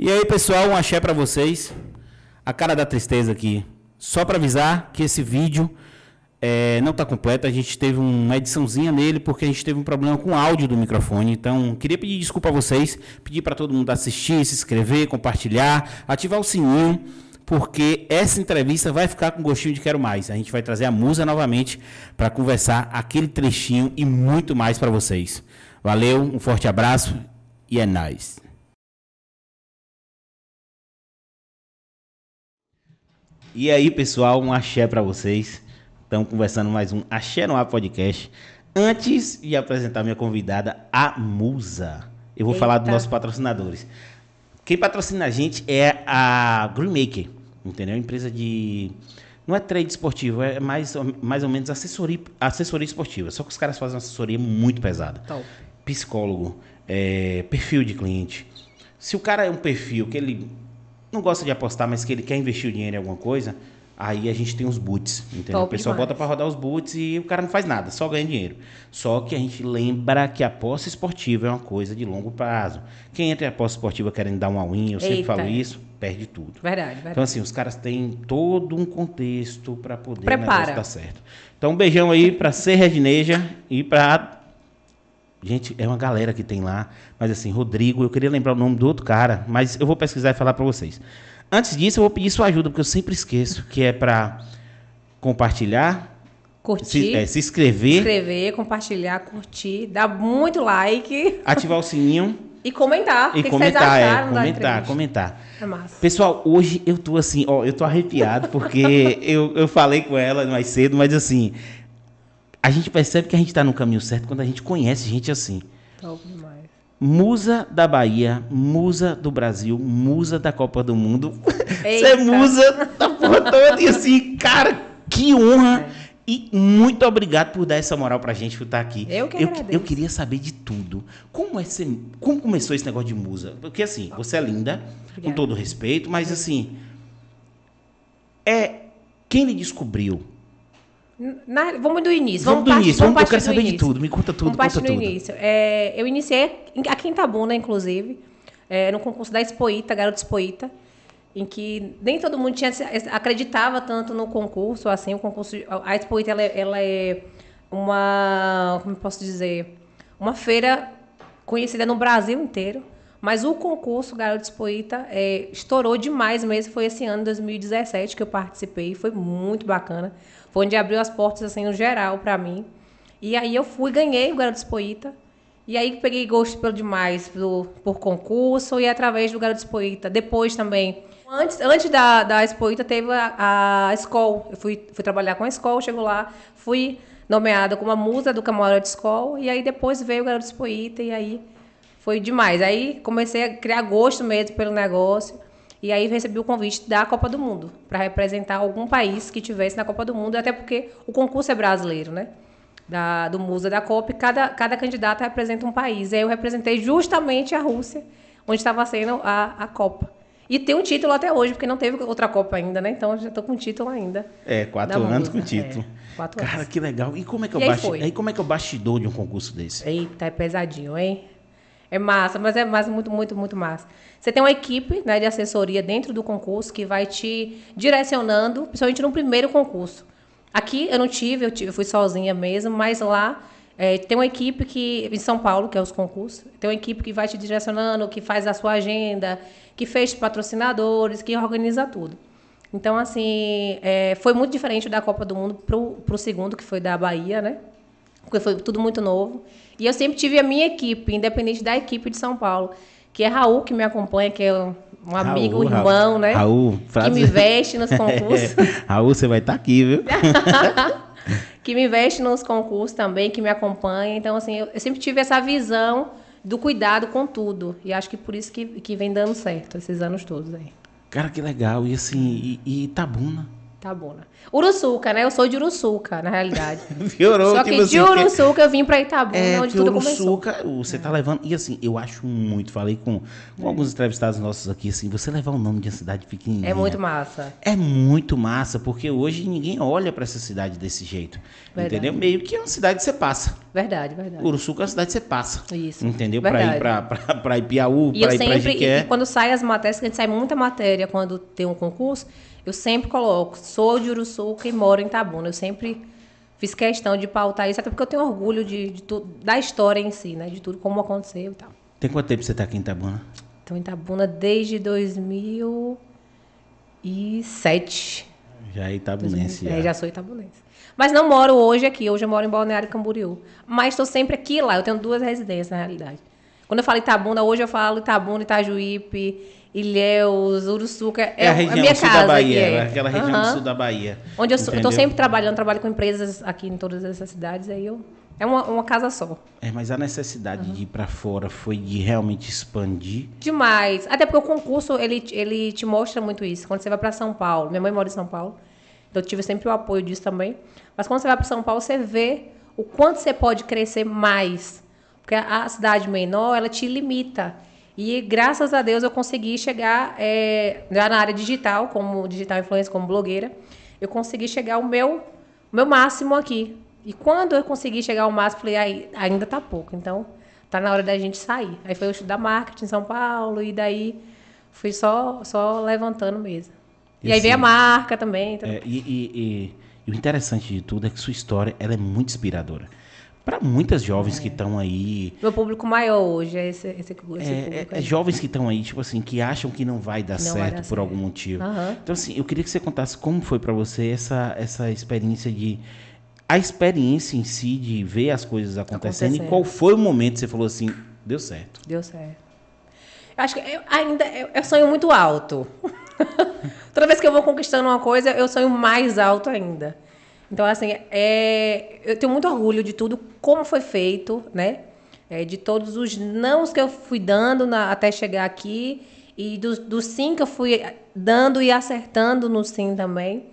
E aí, pessoal, um axé pra vocês. A cara da tristeza aqui. Só pra avisar que esse vídeo é, não tá completo. A gente teve uma ediçãozinha nele porque a gente teve um problema com o áudio do microfone. Então, queria pedir desculpa a vocês, pedir para todo mundo assistir, se inscrever, compartilhar, ativar o sininho, porque essa entrevista vai ficar com gostinho de quero mais. A gente vai trazer a Musa novamente para conversar aquele trechinho e muito mais para vocês. Valeu, um forte abraço e é nóis. E aí, pessoal, um axé para vocês. Estamos conversando mais um Axé no Ar Podcast. Antes de apresentar minha convidada, a Musa, eu vou Eita. falar dos nossos patrocinadores. Quem patrocina a gente é a Greenmaker, entendeu? Empresa de. Não é trade esportivo, é mais, ou- mais ou menos assessoria, assessoria esportiva. Só que os caras fazem uma assessoria muito pesada Top. psicólogo, é, perfil de cliente. Se o cara é um perfil que ele não gosta de apostar, mas que ele quer investir o dinheiro em alguma coisa, aí a gente tem os boots, entendeu? Top o pessoal demais. bota para rodar os boots e o cara não faz nada, só ganha dinheiro. Só que a gente lembra que a aposta esportiva é uma coisa de longo prazo. Quem entra em aposta esportiva querendo dar uma win, eu sempre Eita. falo isso, perde tudo. Verdade, verdade. Então, assim, os caras têm todo um contexto para poder Prepara. o negócio dar certo. Então, um beijão aí para Ser Regineja e para. Gente, é uma galera que tem lá. Mas, assim, Rodrigo, eu queria lembrar o nome do outro cara, mas eu vou pesquisar e falar para vocês. Antes disso, eu vou pedir sua ajuda, porque eu sempre esqueço, que é para compartilhar, curtir, se, é, se inscrever, inscrever, compartilhar, curtir, dar muito like ativar o sininho e comentar. e que que comentar, vocês é, comentar, comentar. É massa. Pessoal, hoje eu tô assim, ó, eu tô arrepiado porque eu, eu falei com ela mais cedo, mas assim, a gente percebe que a gente tá no caminho certo quando a gente conhece gente assim. Top demais. Musa da Bahia, musa do Brasil, musa da Copa do Mundo. Você é musa da porra toda. E assim, cara, que honra. É. E muito obrigado por dar essa moral pra gente por estar aqui. Eu que eu, eu queria saber de tudo. Como, é ser, como começou esse negócio de musa? Porque assim, você é linda, com Obrigada. todo respeito, mas assim. É. Quem lhe descobriu? Na- vamos do início. Vamos, do partir- início, vamos, eu partir quero do saber de início. tudo. Me conta tudo, Vamos conta do tudo. início. É, eu iniciei aqui em Tabuna, inclusive, é, no concurso da Expoíta, Garota Expoíta, em que nem todo mundo tinha, acreditava tanto no concurso, assim, o concurso, a Expoíta, ela, é- ela é uma, como eu posso dizer, uma feira conhecida no Brasil inteiro, mas o concurso Garota Expoíta é, estourou demais mesmo, foi esse ano, 2017, que eu participei, foi muito bacana, foi onde abriu as portas, assim, no geral, para mim, e aí eu fui, ganhei o Garoto Expoíta. E aí peguei gosto pelo demais por concurso e através do Garoto Expoíta. Depois também. Antes, antes da, da Expoíta teve a, a. Eu fui, fui trabalhar com a escola, chego lá, fui nomeada como a musa do camarote escola. E aí depois veio o Garoto Expoíta e aí foi demais. Aí comecei a criar gosto mesmo pelo negócio. E aí recebi o convite da Copa do Mundo para representar algum país que tivesse na Copa do Mundo, até porque o concurso é brasileiro, né? Da, do Musa da Copa, e cada, cada candidato representa um país. E aí eu representei justamente a Rússia, onde estava sendo a, a Copa. E tem um título até hoje, porque não teve outra Copa ainda, né? Então eu já estou com título ainda. É, quatro anos com título. é, quatro Cara, anos. que legal. E como é que é o E aí basti- aí como é que é o bastidor de um concurso desse? Eita, é pesadinho, hein? É massa, mas é massa, muito, muito, muito massa. Você tem uma equipe né, de assessoria dentro do concurso que vai te direcionando, principalmente no primeiro concurso. Aqui eu não tive, eu, tive, eu fui sozinha mesmo, mas lá é, tem uma equipe que, em São Paulo, que é os concursos, tem uma equipe que vai te direcionando, que faz a sua agenda, que fecha patrocinadores, que organiza tudo. Então, assim, é, foi muito diferente da Copa do Mundo pro, pro segundo, que foi da Bahia, né? Porque foi tudo muito novo. E eu sempre tive a minha equipe, independente da equipe de São Paulo, que é Raul, que me acompanha, que é um amigo, Raul, irmão, Raul. né? Raul, que frase- me veste nos concursos. Raul, você vai estar aqui, viu? que me veste nos concursos também, que me acompanha. Então, assim, eu, eu sempre tive essa visão do cuidado com tudo. E acho que por isso que, que vem dando certo esses anos todos aí. Cara, que legal. E assim, e, e Itabuna? Tá bom, né? Uruçuca, né? Eu sou de Uruçuca, na realidade. Piorou, Só que de Uruçuca eu vim pra Itabuna, É, onde tudo começou. Uruçuca, você tá levando. E assim, eu acho muito, falei com, com alguns entrevistados nossos aqui, assim, você levar o nome de uma cidade pequenininha. É muito massa. É muito massa, porque hoje ninguém olha pra essa cidade desse jeito. Verdade. Entendeu? Meio que é uma cidade que você passa. Verdade, verdade. Uruçuca é uma cidade que você passa. Isso. Entendeu? Verdade. ir para pra, pra Ipiaú, E eu ir para sempre, e, e Jiqué. quando sai as matérias, que a gente sai muita matéria quando tem um concurso, eu sempre coloco, sou de Uruçuca e moro em Itabuna. Eu sempre fiz questão de pautar isso, até porque eu tenho orgulho de, de tudo, da história em si, né? De tudo como aconteceu e tal. Tem quanto tempo você tá aqui em Itabuna? Então, em Itabuna desde 2007. Já é itabunense. É, já. já sou itabunense. Mas não moro hoje aqui, hoje eu moro em Balneário Camboriú. Mas estou sempre aqui e lá, eu tenho duas residências na realidade. Quando eu falo Itabuna, hoje eu falo Itabuna, Itajuípe, Ilhéus, Uruçuca. É, É a região minha sul casa da Bahia, aqui, é. aquela região do Aham. sul da Bahia. Onde eu estou sempre trabalhando, trabalho com empresas aqui em todas essas cidades, aí eu... É uma, uma casa só. É, mas a necessidade de ir para fora foi de realmente expandir. Demais. Até porque o concurso, ele, ele te mostra muito isso. Quando você vai para São Paulo, minha mãe mora em São Paulo, então eu tive sempre o apoio disso também. Mas quando você vai para São Paulo, você vê o quanto você pode crescer mais. Porque a, a cidade menor, ela te limita. E graças a Deus eu consegui chegar é, já na área digital, como digital influencer, como blogueira, eu consegui chegar ao meu, o meu máximo aqui. E quando eu consegui chegar ao máximo, falei, aí, ainda tá pouco, então tá na hora da gente sair. Aí foi eu estudar marketing em São Paulo, e daí fui só, só levantando mesmo. E, E aí veio a assim, marca também. então- É, e, e- e- e o interessante de tudo é que sua história ela é muito inspiradora. Para muitas jovens que estão aí. Meu público maior hoje é esse, esse, esse É, público. é- é jovens que estão aí, tipo assim, que acham que não vai dar Não certo vai dar por certo. algum motivo. Aham. Então, assim, eu queria que você contasse como foi para você essa, essa experiência de. A experiência em si de ver as coisas acontecendo, e Acontecendo. qual foi o momento que você falou assim, deu certo. Deu certo. Eu acho que eu ainda eu, eu sonho muito alto. Toda vez que eu vou conquistando uma coisa, eu sonho mais alto ainda. Então, assim, é, eu tenho muito orgulho de tudo, como foi feito, né? É, de todos os nãos que eu fui dando na- até chegar aqui e dos, dos sim que eu fui dando e acertando no sim também.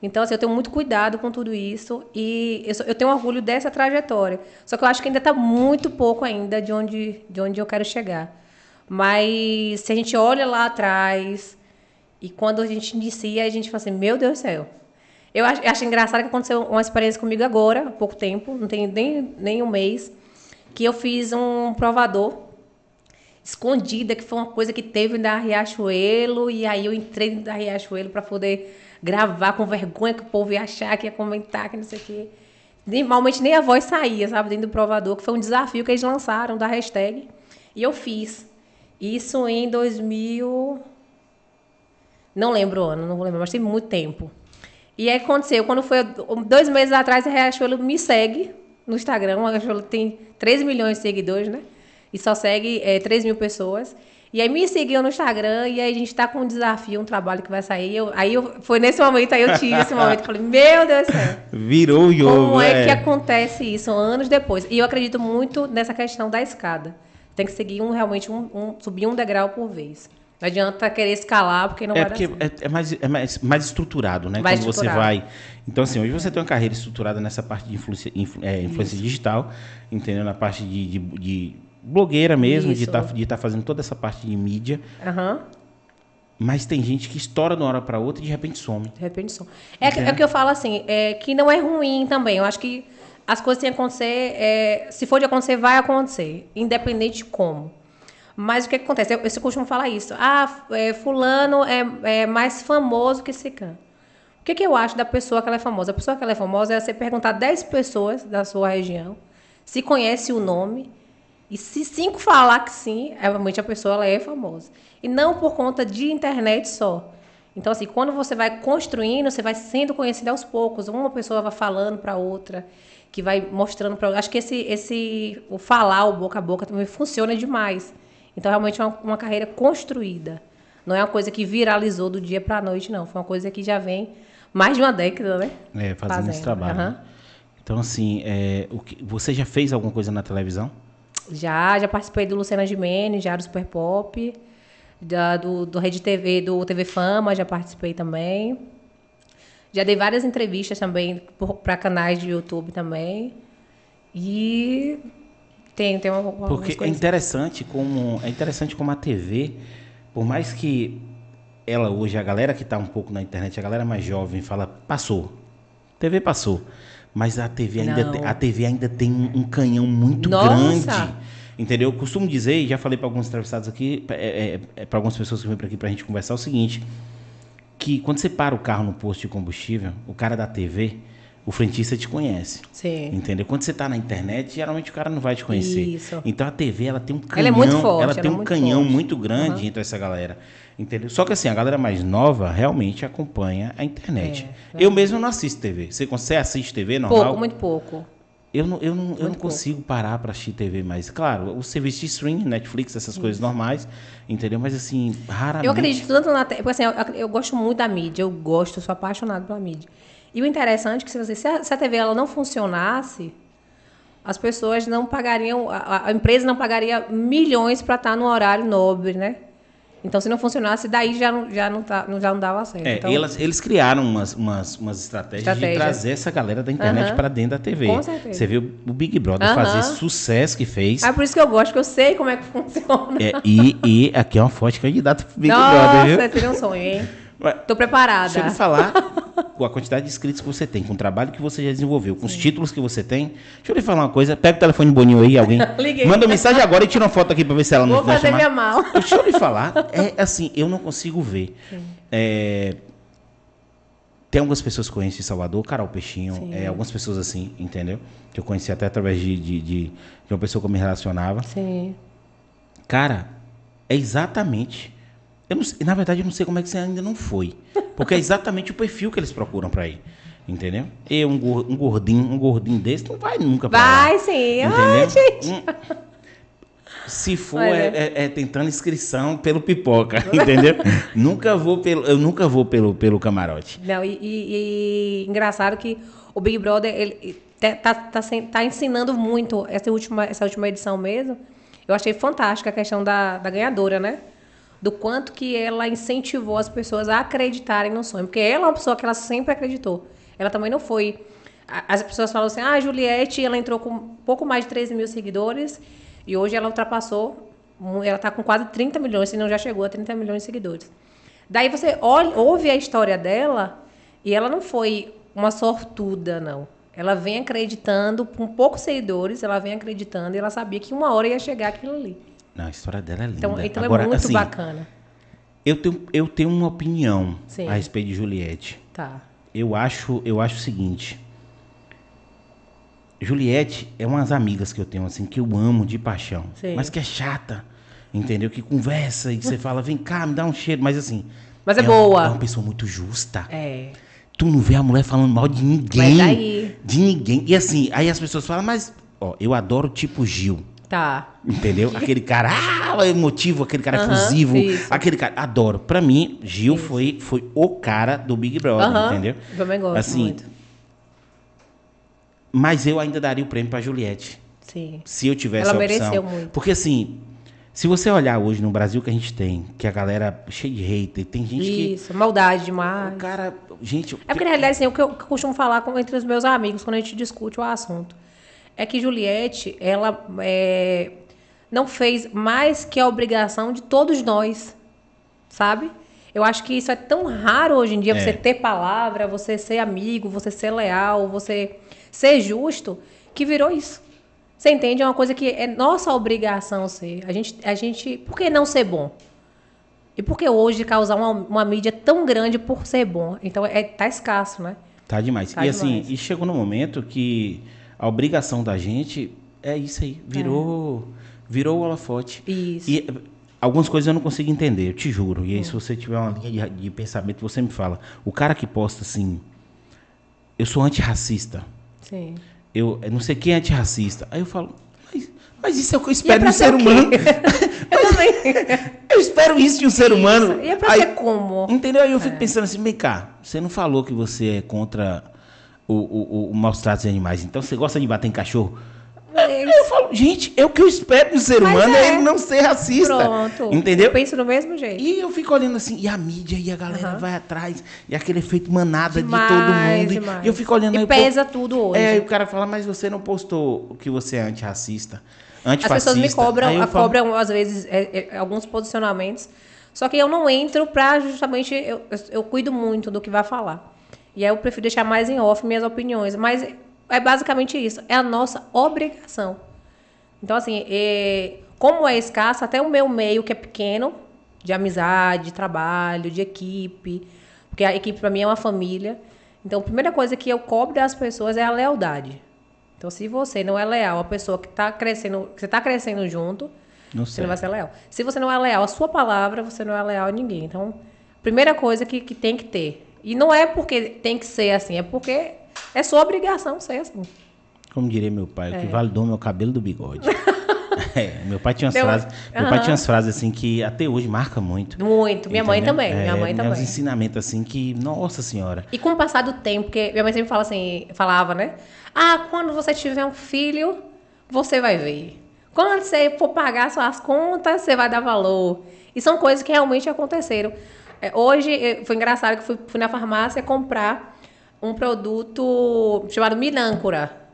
Então, assim, eu tenho muito cuidado com tudo isso e eu, eu tenho orgulho dessa trajetória. Só que eu acho que ainda está muito pouco ainda de onde, de onde eu quero chegar. Mas se a gente olha lá atrás e quando a gente inicia, a gente fala assim, meu Deus do céu. Eu acho, eu acho engraçado que aconteceu uma experiência comigo agora, há pouco tempo, não tem nem, nem um mês, que eu fiz um provador escondida, que foi uma coisa que teve da Riachuelo, e aí eu entrei da Riachuelo para poder gravar com vergonha que o povo ia achar, que ia comentar, que não sei o quê. Normalmente nem a voz saía, sabe, dentro do provador, que foi um desafio que eles lançaram da hashtag, e eu fiz. Isso em 2000... Não lembro o ano, não vou lembrar, mas tem muito tempo. E aí aconteceu, quando foi dois meses atrás, a Riachuelo me segue no Instagram. A Riachuelo tem 13 milhões de seguidores, né? E só segue é, 3 mil pessoas. E aí me seguiu no Instagram e aí a gente tá com um desafio, um trabalho que vai sair. Eu- aí eu, foi nesse momento, aí eu tive esse momento. Falei, meu Deus do céu. Virou o jogo. Como é que acontece isso anos depois? E eu acredito muito nessa questão da escada. Tem que seguir um realmente um, um- subir um degrau por vez. Não adianta querer escalar porque não É vai porque dar certo. é, é mais, é mais, mais estruturado, né? Mais Quando você vai. Então, assim, hoje você tem uma carreira estruturada nessa parte de influência, influ- é, influência digital, entendeu? Na parte de, de, de blogueira mesmo, de Isso. estar de tá fazendo toda essa parte de mídia. Aham. Mas tem gente que estoura de uma hora para outra e de repente some. De repente som. É, é que eu falo assim, é, que não é ruim também. Eu acho que as coisas têm que acontecer, é, se for de acontecer, vai acontecer, independente de como. Mas o que, que acontece? Eu, eu costumo falar isso. Ah, é, fulano é, é mais famoso que Cicano. O que, que eu acho da pessoa que ela é famosa? A pessoa que ela é famosa é você perguntar 10 pessoas da sua região se conhece o nome e se cinco falar que sim, realmente a pessoa ela é famosa. E não por conta de internet só. Então, assim, quando você vai construindo, você vai sendo conhecido aos poucos. Uma pessoa vai falando para outra, que vai mostrando para. Acho que esse, esse, o falar, o boca a boca, também funciona demais. Então, realmente é uma, uma carreira construída. Não é uma coisa que viralizou do dia para a noite, não. Foi uma coisa que já vem mais de uma década, né? É, fazendo, esse Fazendo, trabalho. aham. né? Então, assim, é, o que, você já fez alguma coisa na televisão? Já, já participei do Luciana Gimenez, já do Super Pop, da, do, do Rede TV, do TV Fama, já participei também. Já dei várias entrevistas também para canais de YouTube também. E tem, tem uma, algumas Porque é interessante como é interessante como a TV, por mais que ela hoje a galera que está um pouco na internet, a galera mais jovem fala passou, TV passou, Mas a TV ainda, tem, a TV ainda tem um canhão muito Nossa! grande. Entendeu? Eu costumo dizer, e já falei para alguns entrevistados aqui, é, para algumas pessoas que vêm para aqui para a gente conversar, é o seguinte: que quando você para o carro no posto de combustível, o cara da TV, o frentista te conhece. Sim. Entendeu? Quando você tá na internet, geralmente o cara não vai te conhecer. Isso. Então a TV, ela tem um canhão, Ela é muito forte, ela ela tem é um muito canhão forte. muito grande entre essa galera. Entendeu? Só que assim, a galera mais nova realmente acompanha a internet. É, eu mesmo não assisto TV. Você, você assiste TV normal? Pouco, muito pouco. Eu não, eu não, eu não pouco. consigo parar para assistir TV mais. Claro, o serviço de streaming, Netflix, essas coisas normais, entendeu? Mas assim, raramente. Eu acredito tanto na. Porque assim, eu, eu gosto muito da mídia, eu gosto, sou apaixonado pela mídia. E o interessante é que se, você, se, a, se a TV ela não funcionasse, as pessoas não pagariam, a, a- empresa não pagaria milhões para estar no horário nobre, né? Então, se não funcionasse, daí já não, já não, tá, já não dava certo. É, então, elas- eles criaram umas, umas, umas estratégias de Estratégias. trazer essa galera da internet Aham. para dentro da TV. Com certeza. Você viu o Big Brother Aham. fazer sucesso que fez. É por isso que eu gosto, que eu sei como é que funciona. É, e, e aqui é uma forte candidata pro Big Nossa, Brother, viu? seria um sonho, hein? Tô preparada. Deixa eu falar com a quantidade de inscritos que você tem, com o trabalho que você já desenvolveu, com os títulos que você tem. Deixa eu lhe falar uma coisa. Pega o telefone boninho aí, alguém. Liguei. Manda uma mensagem agora e tira uma foto aqui pra ver se ela não Vou vai fazer chamar. minha mala. Deixa eu lhe falar. É assim, eu não consigo ver. É, tem algumas pessoas que eu conheço em Salvador, Carol Peixinho, Sim. é, algumas pessoas assim, entendeu? Que eu conheci até através de, de, de, de uma pessoa que eu me relacionava. Sim. Cara, é exatamente. Eu não na verdade, eu não sei como é que você ainda não foi. Porque é exatamente o perfil que eles procuram pra ir. Entendeu? Eu, um, um gordinho, um gordinho desse, não vai nunca pra lá. Vai sim. Entendeu? Ai, gente. Hum. Se for, é, é- é tentando inscrição pelo pipoca, entendeu? nunca vou pelo, eu nunca vou pelo, pelo camarote. Não, e, e- e engraçado que o Big Brother ele tá, tá, tá, tá ensinando muito essa última, essa última edição mesmo. Eu achei fantástica a questão da, da ganhadora, né? Do quanto que ela incentivou as pessoas a acreditarem no sonho. Porque ela é uma pessoa que ela sempre acreditou. Ela também não foi. As pessoas falam assim, ah, a Juliette, ela entrou com pouco mais de 13 mil seguidores e hoje ela ultrapassou, ela está com quase 30 milhões, se não já chegou a 30 milhões de seguidores. Daí você olha, ouve a história dela e ela não foi uma sortuda, não. Ela vem acreditando, com poucos seguidores, ela vem acreditando e ela sabia que uma hora ia chegar aquilo ali. Não, a história dela é linda. Então, então Agora, é muito assim, bacana. Eu tenho, eu tenho uma opinião Sim. a respeito de Juliette. Tá. Eu acho, eu acho o seguinte. Juliette é umas amigas que eu tenho, assim, que eu amo de paixão. Sim. Mas que é chata. Entendeu? Que conversa e você fala, vem cá, me dá um cheiro. Mas assim. Mas é uma- boa. É uma pessoa muito justa. É. Tu não vê a mulher falando mal de ninguém. Mas daí? De ninguém. E assim, aí as pessoas falam, mas, ó, eu adoro tipo Gil. Tá. Entendeu? Aquele cara, ah, emotivo, aquele cara Aham, efusivo. isso. Aquele cara, adoro. Pra mim, Gil foi, foi o cara do Big Brother, entendeu? eu também gosto assim, muito. Mas eu ainda daria o prêmio pra Juliette. Sim. Se eu tivesse Ela a opção. mereceu muito. Porque assim, se você olhar hoje no Brasil que a gente tem, que a galera cheia de hater, tem gente Isso, maldade que. demais. O cara. Gente. É porque, na realidade, assim, o que eu, que eu costumo falar com, entre os meus amigos quando a gente discute o assunto é que Juliette, ela é, não fez mais que a obrigação de todos nós, sabe? Eu acho que isso é tão raro hoje em dia, É. você ter palavra, você ser amigo, você ser leal, você ser justo, que virou isso. Você entende? É uma coisa que é nossa obrigação ser. A gente, a gente, por que não ser bom? E por que hoje causar uma, uma mídia tão grande por ser bom? Então, é, tá escasso, né? Tá demais. Tá e assim, demais. e chegou no momento que a obrigação da gente é isso aí. Virou. Virou o holofote. Isso. E eh, algumas coisas eu não consigo entender, eu te juro. E aí, se você tiver uma linha de, de pensamento, você me fala. O cara que posta assim. Eu sou antirracista. Sim. Eu eu não sei quem é antirracista. Aí eu falo. Mas, mas isso é o que eu espero de um ser humano. Eu também. Eu espero isso de um ser humano. E é pra Aí- ser como? Entendeu? Aí eu fico pensando assim, vem cá, você não falou que você é contra o, o, o, o maus tratos de animais, então você gosta de bater em cachorro? Eu falo, gente, é o que eu espero de um ser Mas humano, é. é. ele não ser racista. Pronto. Entendeu? Eu penso do mesmo jeito. E eu fico olhando assim, e a mídia, e a galera Aham. vai atrás, e aquele efeito manada de Demais, todo mundo. E- demais. E eu fico olhando E aí, pesa povo- tudo hoje. É, aí o cara fala, mas você não postou que você é antirracista, As antifascista. pessoas me cobram, a falo, cobram às vezes é, é, alguns posicionamentos. Só que eu não entro pra justamente. Eu, eu, eu cuido muito do que vai falar. E aí eu prefiro deixar mais em off minhas opiniões. Mas é basicamente isso. É a nossa obrigação. Então, assim, é, como é escasso, até o meu meio, que é pequeno, de amizade, de trabalho, de equipe, porque a equipe para mim é uma família. Então, a primeira coisa que eu cobro das pessoas é a lealdade. Então, se você não é leal à pessoa que está crescendo, que você está crescendo junto, Não você não vai ser leal. Se você não é leal à sua palavra, você não é leal a ninguém. Então, primeira coisa que, que tem que ter. E não é porque tem que ser assim, é porque é sua obrigação ser assim. Como diria meu pai, o que vale do homem é o cabelo do bigode. É, meu pai tinha umas Deu- frases, meu pai tinha umas frases assim que até hoje marca muito. Muito. Minha mãe também. É, minha mãe é também. uns ensinamentos assim que, nossa senhora. E com o passar do tempo, porque minha mãe sempre fala assim, falava, né? Ah, quando você tiver um filho, você vai ver. Quando você for pagar suas contas, você vai dar valor. E são coisas que realmente aconteceram. É, hoje, foi engraçado que fui, fui na farmácia comprar um produto chamado Minâncora.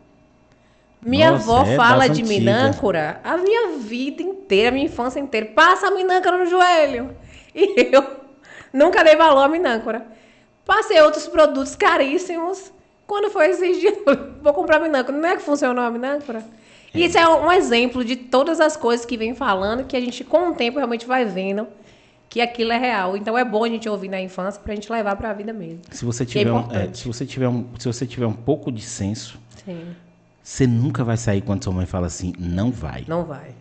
Minha Nossa, avó é fala de minâncora a minha vida inteira, a minha infância inteira. Passa a minâncora no joelho. E eu nunca dei valor à minâncora. Passei outros produtos caríssimos. Quando foi esses dias, eu falei, vou comprar minâncora. Não é que funcionou a minâncora? E isso é um exemplo de todas as coisas que vem falando, que a gente, com o tempo, realmente vai vendo que aquilo é real. Então é bom a gente ouvir na infância pra gente levar pra vida mesmo. Se você Que é tiver, um, é, se você tiver um, se você tiver um pouco de senso, Sim. você nunca vai sair quando sua mãe fala assim, não vai. Não vai.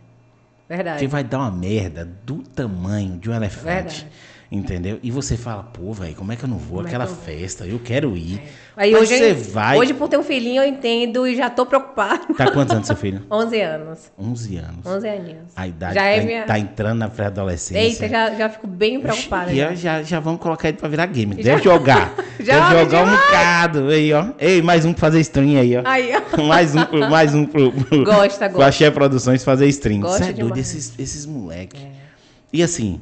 Verdade. Porque vai dar uma merda do tamanho de um elefante. Verdade. Entendeu? E você fala, pô, velho, como é que eu não vou? Como é Aquela que eu festa, eu quero ir. Aí Mas hoje, você vai. hoje, por ter um filhinho, eu entendo e já tô preocupada. Tá quantos anos seu filho? 11 anos. 11 anos. 11 aninhos. A idade já tá, é minha... tá entrando na pré-adolescência. Eita, já, já fico bem preocupada. E já. já, já, já vamos colocar ele pra virar game. Deve jogar. Já, Deve jogar um já. bocado. Aí, ó. Ei, mais um pra fazer stream aí, ó. Aí, ó. mais um, pro- mais um pro, pro, Gosta, pro gosta. Axé Produções fazer stream. Gosta Cê é doido, esses, esses moleques. E assim,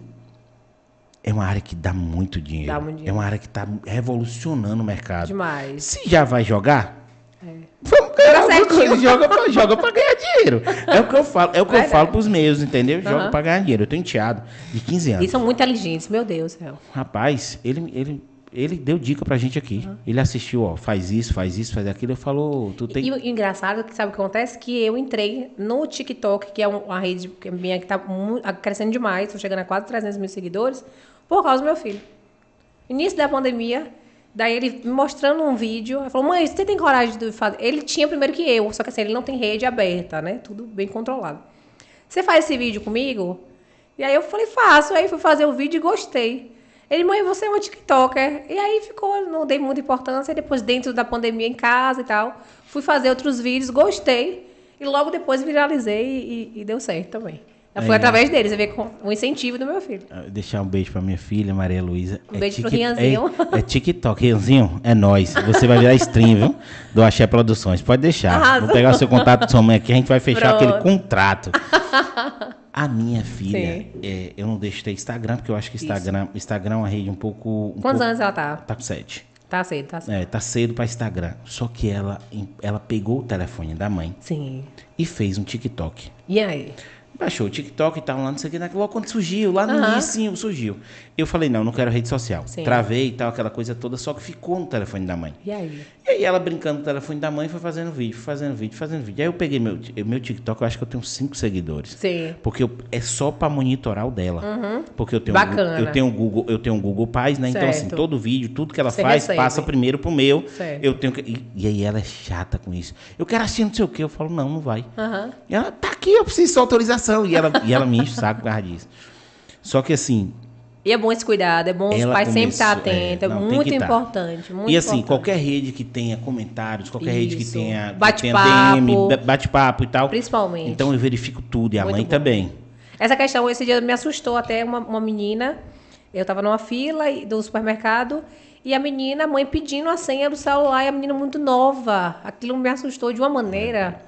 é uma área que dá muito dinheiro. Dá muito dinheiro. É uma área que tá revolucionando o mercado. Demais. Se já vai jogar, É. vamos ganhar Joga alguma coisa. Joga pra, joga pra ganhar dinheiro. É o que eu falo, é o que eu falo pros meus, entendeu? Joga Aham. pra ganhar dinheiro. Eu tenho enteado de 15 anos. E são muito inteligentes, meu Deus céu. Rapaz, ele, ele, ele deu dica pra gente aqui. Ele assistiu, ó, faz isso, faz isso, faz aquilo. Ele falou, tu tem. E o engraçado, que sabe o que acontece? Que eu entrei no TikTok, que é um- uma rede que- minha que tá mu- crescendo demais, tô chegando a quase 300 mil seguidores, por causa do meu filho. Início da pandemia, daí ele me mostrando um vídeo, ele falou, mãe, você tem coragem de fazer? Ele tinha primeiro que eu, só que assim, ele não tem rede aberta, né? Tudo bem controlado. Você faz esse vídeo comigo? E aí eu falei, faço. Aí fui fazer o vídeo e gostei. Ele, mãe, você é uma TikToker. E aí ficou, não dei muita importância. E depois, dentro da pandemia, em casa e tal, fui fazer outros vídeos, gostei. E logo depois viralizei e, e deu certo também. Foi É. através deles, vê com o incentivo do meu filho. Ah, Deixar um beijo pra minha filha, Maria Luísa. Um beijo pro Tiki- Rianzinho. É, é TikTok. Rianzinho, é nóis. Você vai virar stream, viu? Do Axé Produções. Pode deixar. Arrasou. Vou pegar o seu contato de sua mãe aqui, a gente vai fechar Pronto. aquele contrato. A minha filha, é, eu não deixo ter Instagram, porque eu acho que Instagram, Instagram é uma rede um pouco. um Quantos pouco- anos ela tá? Tá com sete. Tá cedo, tá cedo. É, tá cedo pra Instagram. Só que ela, ela pegou o telefone da mãe Sim. e fez um TikTok. E aí? Baixou o TikTok e tal, lá não sei o que, né? logo quando surgiu, lá no Aham. início surgiu. Eu falei, não, não quero rede social. Sim. Travei e tal, aquela coisa toda, só que ficou no telefone da mãe. E aí? E aí ela brincando no telefone da mãe foi fazendo vídeo, fazendo vídeo, fazendo vídeo. Aí eu peguei meu, meu TikTok, eu acho que eu tenho cinco seguidores. Sim. Porque eu- é só pra monitorar o dela. Porque eu tenho Uhum. Bacana. eu tenho o Google, eu tenho o Google Paz, né? Então assim, Certo. todo vídeo, tudo que ela Você faz, recebe. passa primeiro pro meu. Certo. Eu tenho que, e, e aí ela é chata com isso. Eu quero assistir não sei o quê, eu falo não, não vai. Aham. E ela tá aqui, eu preciso de autorização e ela e ela me enche o saco por causa disso. Só que assim, E é bom esse cuidado, é bom os pais sempre estar começou- é, atentos, é, não, muito tá. importante. Muito e assim, importante. qualquer rede que tenha comentários, qualquer rede que Isso. tenha, que Bate-papo. tenha DM, ba- bate-papo e tal. Principalmente. Então eu verifico tudo e a Muito mãe bom. também. Essa questão, esse dia me assustou até uma, uma menina. Eu estava numa fila do supermercado e a menina, a mãe pedindo a senha do celular e a menina muito nova. Aquilo me assustou de uma maneira.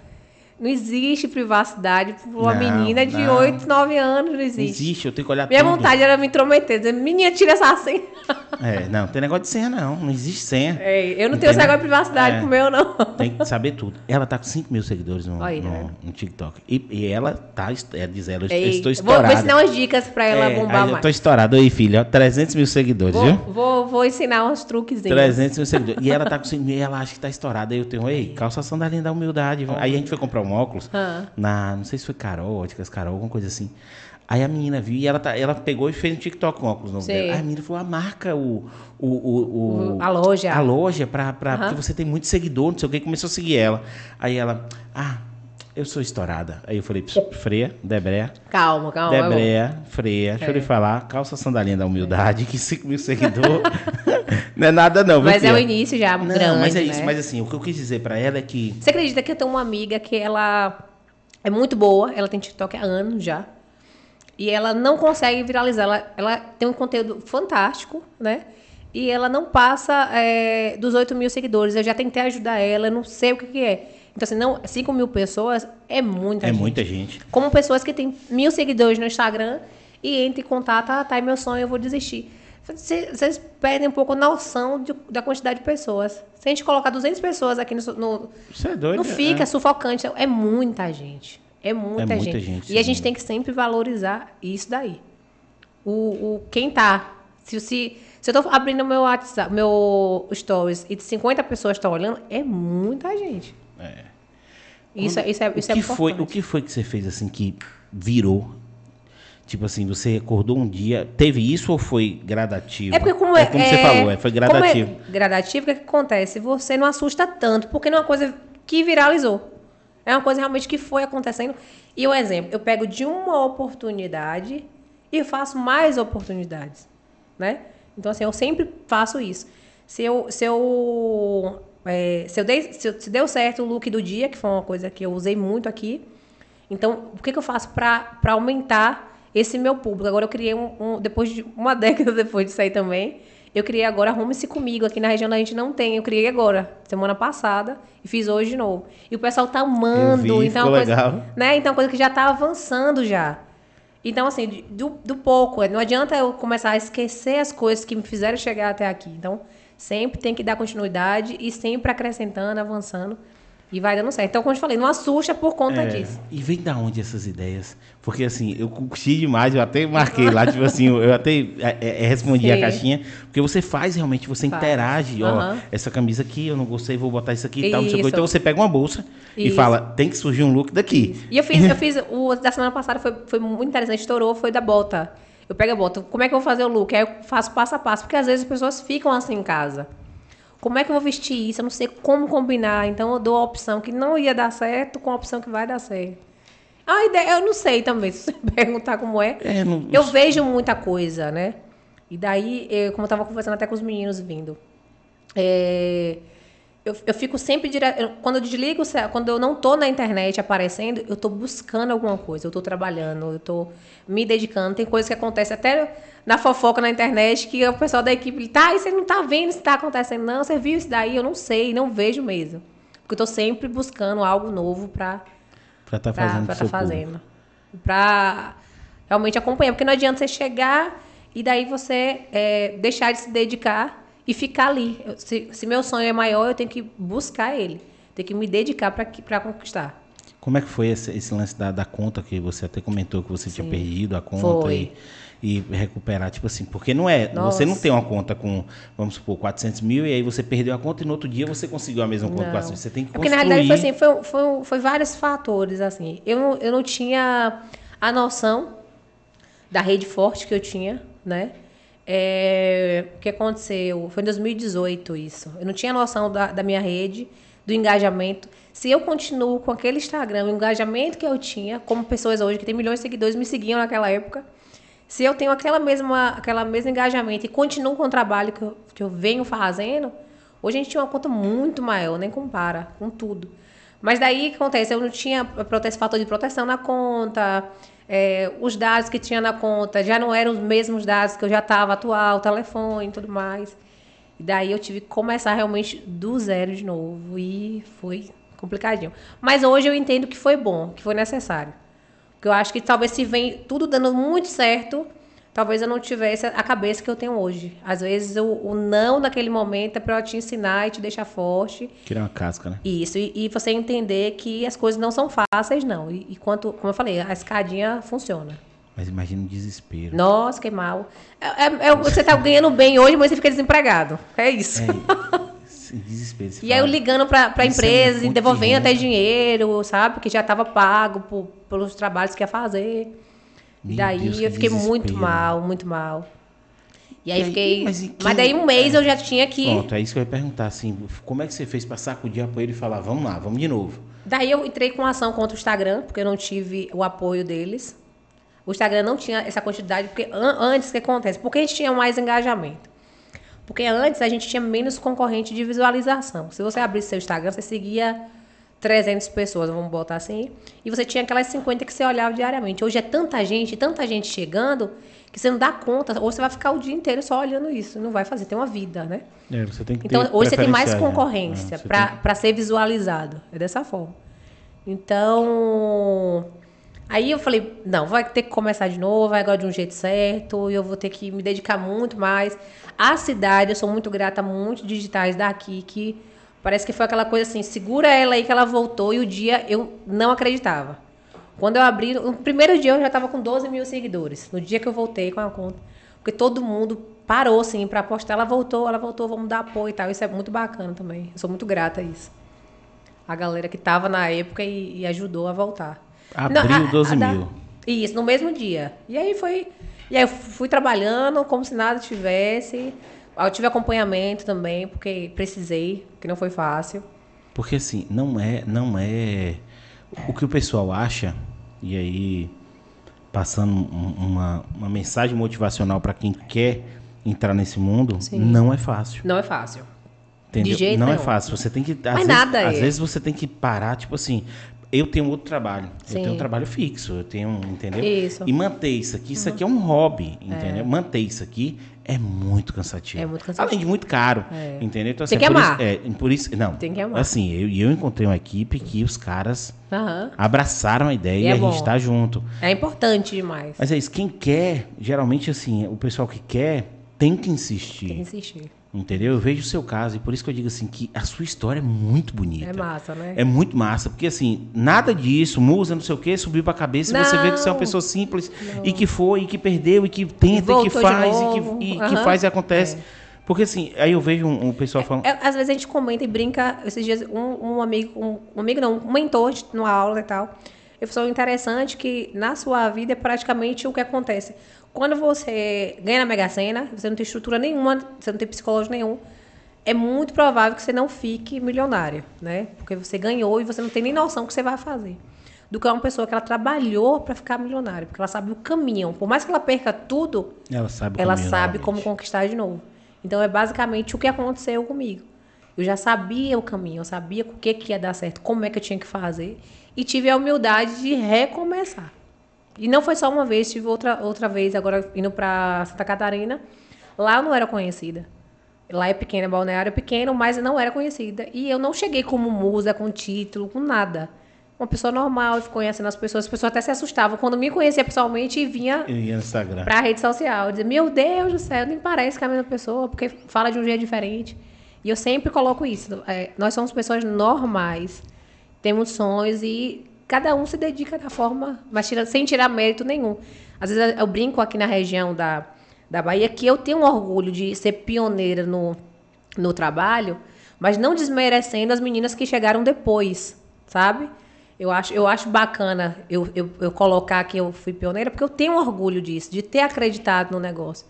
Não existe privacidade para uma Não, menina de não. 8, 9 anos, não Não existe. existe, eu tenho que olhar Minha tudo. vontade era me intrometer, dizer, menina, tira essa senha. É, não, tem negócio de senha não, não existe senha. É, eu não tenho esse negócio de privacidade É. com o meu, não. Tem que saber tudo. Ela tá com 5 mil seguidores no, no, no TikTok. E, e ela tá, ela diz ela, eu Ei, estou estourada. vou ensinar umas dicas para ela É, bombar aí eu mais. tô estourado. Aí, filha, ó, 300 mil seguidores, Vou, viu? vou, vou ensinar uns truquezinhos. 300 mil seguidores. E ela tá com 5 mil e ela acha que tá estourada. Aí eu tenho, ei, calça a sandalinha da humildade. Aí a gente foi comprar um óculos Ah. na, não sei se foi Carol, Óticas Carol, alguma coisa assim. Aí a menina viu e ela, tá, ela pegou e fez um TikTok com óculos novo Sim. dela. Aí a menina falou, ah, marca o... o, o, o A loja. A loja, pra, pra, Aham. porque você tem muito seguidor, não sei o que. Começou a seguir ela. Aí ela, ah, eu sou estourada. Aí eu falei, "Ps, freia, debreia. Calma, calma. é. Debreia, freia, deixa eu É. lhe falar, calça a sandalinha da humildade, que 5 mil seguidores não é nada não, Mas é o início já Não, grande, mas é isso, né? mas assim, o que eu quis dizer pra ela é que Você acredita que eu tenho uma amiga que ela é muito boa, ela tem TikTok há anos já. E ela não consegue viralizar. Ela, ela tem um conteúdo fantástico, né? E ela não passa é, dos 8 mil seguidores. Eu já tentei ajudar ela, eu não sei o que, que é. Então, assim, não, 5 mil pessoas é muita é gente. muita gente. Como pessoas que têm mil seguidores no Instagram e entra em contato, ah, tá, é meu sonho, eu vou desistir. Vocês perdem um pouco a noção de- da quantidade de pessoas. Se a gente colocar 200 pessoas aqui no, no, Isso é doido. não fica é. sufocante. É muita gente. É muita, É muita gente. gente, E a sim. gente tem que sempre valorizar isso daí. O, o, quem tá. Se, se, se eu tô abrindo meu WhatsApp, meu stories e 50 pessoas estão olhando, é muita gente. É. Isso, é- isso é, isso o, é que foi, o importante. que foi que você fez assim que virou? Tipo assim, você acordou um dia, teve isso ou foi gradativo? É porque como é, como você falou, é, foi gradativo. É gradativo, o que, que acontece? Você não assusta tanto, porque não é uma coisa que viralizou. É uma coisa realmente que foi acontecendo. E o exemplo, eu pego de uma oportunidade e faço mais oportunidades, né? Então assim, eu sempre faço isso. Se eu se eu é, se eu dei se, eu- se deu certo o look do dia, que foi uma coisa que eu usei muito aqui, então, o que, que eu faço para aumentar esse meu público? Agora, eu criei um, um- Depois de uma década depois de sair também, eu criei agora Arrume-se Comigo. Aqui na região da gente não tem. Eu criei agora, semana passada, e fiz hoje de novo. E o pessoal tá amando. Vi, então, é coisa, legal. Né? Então, é coisa que já tá avançando já. Então, assim, do, do pouco. Não adianta eu começar a esquecer as coisas que me fizeram chegar até aqui. Então, sempre tem que dar continuidade e sempre acrescentando, avançando. E vai dando certo. Então, como eu te falei, não assusta por conta É, disso. E vem da onde essas ideias? Porque assim, eu curti demais, eu até marquei lá, tipo assim, eu até é, é, respondi a Sim. caixinha, porque você faz realmente, você Faz. interage, ó, essa camisa aqui eu não gostei, vou botar isso aqui e tal. Isso. Então você pega uma bolsa e Isso. fala, tem que surgir um look daqui. E eu fiz, eu fiz o da semana passada, foi, foi muito interessante, estourou, foi da bota. Eu pego a bota, como é que eu vou fazer o look? Aí eu faço passo a passo, porque às vezes as pessoas ficam assim em casa. Como é que eu vou vestir isso? Eu não sei como combinar. Então eu dou a opção que não ia dar certo com a opção que vai dar certo. A ideia, eu não sei também, se você perguntar como é. É, não- Eu vejo muita coisa, né? E daí, eu, como eu tava conversando até com os meninos vindo, é, eu, eu fico sempre direto. Quando eu desligo, quando eu não tô na internet aparecendo, eu tô buscando alguma coisa, eu tô trabalhando, eu tô me dedicando. Tem coisas que acontecem até na fofoca na internet que o pessoal da equipe, tá, e você não tá vendo se tá acontecendo, não, você viu isso daí? Eu não sei, não vejo mesmo. Porque eu tô sempre buscando algo novo pra Pra estar pra fazendo estar pro seu fazendo. Pra realmente acompanhar. Porque não adianta você chegar e daí você é, deixar de se dedicar e ficar ali. Eu- se, se meu sonho é maior, eu tenho que buscar ele. Tenho que me dedicar para conquistar. Como é que foi esse, esse lance da, da conta que você até comentou que você tinha perdido a conta Foi. e, e recuperar? Tipo assim, porque não é. Nossa. Você não tem uma conta com, vamos supor, 400 mil e aí você perdeu a conta e no outro dia você conseguiu a mesma conta com Não. 400. Você tem que É porque construir. na realidade foi assim, foi, foi, foi vários fatores assim. Eu, não- eu não tinha a noção da rede forte que eu tinha, né? É, o que aconteceu? Foi em 2018 isso. Eu não tinha noção da, da minha rede, do engajamento. Se eu continuo com aquele Instagram, o engajamento que eu tinha, como pessoas hoje que tem milhões de seguidores me seguiam naquela época, se eu tenho aquela mesma, aquela mesmo engajamento e continuo com o trabalho que eu, que eu venho fazendo, hoje a gente tinha uma conta muito maior, nem compara com tudo. Mas daí o que acontece? Eu não tinha fator de proteção na conta, é, os dados que tinha na conta já não eram os mesmos dados que eu já estava atual, telefone e tudo mais. E daí eu tive que começar realmente do zero de novo. E foi complicadinho. Mas hoje eu entendo que foi bom, que foi necessário. Porque eu acho que talvez se vem tudo dando muito certo, talvez eu não tivesse a cabeça que eu tenho hoje. Às vezes o, o não naquele momento é para eu te ensinar e te deixar forte. Tirar uma casca, né? Isso, e, e você entender que as coisas não são fáceis, não. E, e quanto, como eu falei, a escadinha funciona. Mas imagina o desespero. Nossa, que mal. É, é, é, você tá ganhando bem hoje, mas você fica desempregado. É isso. É, desespero. e aí eu ligando para a empresa, é devolvendo até dinheiro, sabe? Porque já estava pago por, pelos trabalhos que ia fazer. Meu daí Deus, eu fiquei desespero. muito mal, muito mal. E aí, e aí fiquei. Mas, quem... mas, daí um mês é. eu já tinha que. Pronto, é isso que eu ia perguntar, assim, como é que você fez para sacudir apoio e falar, vamos lá, vamos de novo? Daí eu entrei com ação contra o Instagram, porque eu não tive o apoio deles. O Instagram não tinha essa quantidade, porque antes o que acontece? Porque a gente tinha mais engajamento. Porque antes a gente tinha menos concorrente de visualização. Se você abrisse seu Instagram, você seguia 300 pessoas, vamos botar assim, e você tinha aquelas 50 que você olhava diariamente. Hoje é tanta gente, tanta gente chegando, que você não dá conta, ou você vai ficar o dia inteiro só olhando isso, não vai fazer, tem uma vida, né? É, você tem que então, hoje você tem mais concorrência né? para tem... ser visualizado. É dessa forma. Então, Aí eu falei, não, vai ter que começar de novo, vai agora de um jeito certo, e eu vou ter que me dedicar muito mais. A cidade, eu sou muito grata a muitos digitais daqui, que parece que foi aquela coisa assim, segura ela aí que ela voltou, e o dia eu não acreditava. Quando eu abri, no primeiro dia eu já estava com 12 mil seguidores, no dia que eu voltei com a conta. Porque todo mundo parou, assim, para postar, ela voltou, ela voltou, vamos dar apoio e tal. Isso é muito bacana também. Eu sou muito grata a isso. A galera que estava na época e, e ajudou a voltar. Abril, Não, a, 12 a, mil. Isso, no mesmo dia. E aí foi. E aí eu fui trabalhando como se nada tivesse. Eu tive acompanhamento também, porque precisei, que não foi fácil. Porque assim, não é, não é o que o pessoal acha, e aí passando uma, uma mensagem motivacional para quem quer entrar nesse mundo, Sim. não é fácil. Não é fácil. Entendeu? De jeito não é nenhum. é fácil. Você tem que. Às Mas vezes, nada Às é. vezes você tem que parar, tipo assim, eu tenho outro trabalho. Sim. Eu tenho um trabalho fixo, eu tenho, entendeu? Isso. E manter isso aqui, isso aqui é um hobby, entendeu? É. Manter isso aqui é muito cansativo. É muito cansativo. Além de muito caro, é. entendeu? Então, assim, Tem que por amar. Isso, é, por isso, não. Tem que amar. Assim, eu, eu encontrei uma equipe que os caras uhum. abraçaram a ideia e, e é a gente tá junto. É importante demais. Mas é isso, quem quer, geralmente assim, o pessoal que quer tem que insistir. Tem que insistir. Entendeu? Eu vejo o seu caso e por isso que eu digo assim que a sua história é muito bonita. É massa, né? É muito massa, porque assim, nada disso, musa, não sei o quê, subiu pra cabeça não, e você vê que você é uma pessoa simples não. e que foi, e que perdeu, e que tenta, e, e que faz, e que, e, uhum. que faz e acontece. É. Porque assim, aí eu vejo um, um pessoal falando. É, às vezes a gente comenta e brinca, esses dias, um, um amigo, um, um, amigo não, um mentor de, numa aula e tal. Eu falei, interessante que na sua vida é praticamente o que acontece. Quando você ganha na Mega Sena, você não tem estrutura nenhuma, você não tem psicológico nenhum, é muito provável que você não fique milionário, né? Porque você ganhou e você não tem nem noção do que você vai fazer. Do que é uma pessoa que ela trabalhou para ficar milionária, porque ela sabe o caminho. Por mais que ela perca tudo, ela sabe, ela sabe como conquistar de novo. Então é basicamente o que aconteceu comigo. Eu já sabia o caminho, eu sabia o que, que ia dar certo, como é que eu tinha que fazer, e tive a humildade de recomeçar. E não foi só uma vez, tive outra, outra vez, agora indo para Santa Catarina. Lá eu não era conhecida. Lá é pequena, balneário é pequeno, mas não era conhecida. E eu não cheguei como musa, com título, com nada. Uma pessoa normal, conhecendo as pessoas. As pessoas até se assustavam quando me conhecia pessoalmente e vinha para a rede social. Dizia, meu Deus do céu, nem parece que é a mesma pessoa, porque fala de um jeito diferente. E eu sempre coloco isso. É, nós somos pessoas normais, temos sonhos e cada um se dedica da forma, mas tira, sem tirar mérito nenhum. Às vezes eu brinco aqui na região da, da Bahia que eu tenho orgulho de ser pioneira no, no trabalho, mas não desmerecendo as meninas que chegaram depois, sabe? Eu acho, eu acho bacana eu, eu, eu colocar que eu fui pioneira, porque eu tenho orgulho disso, de ter acreditado no negócio.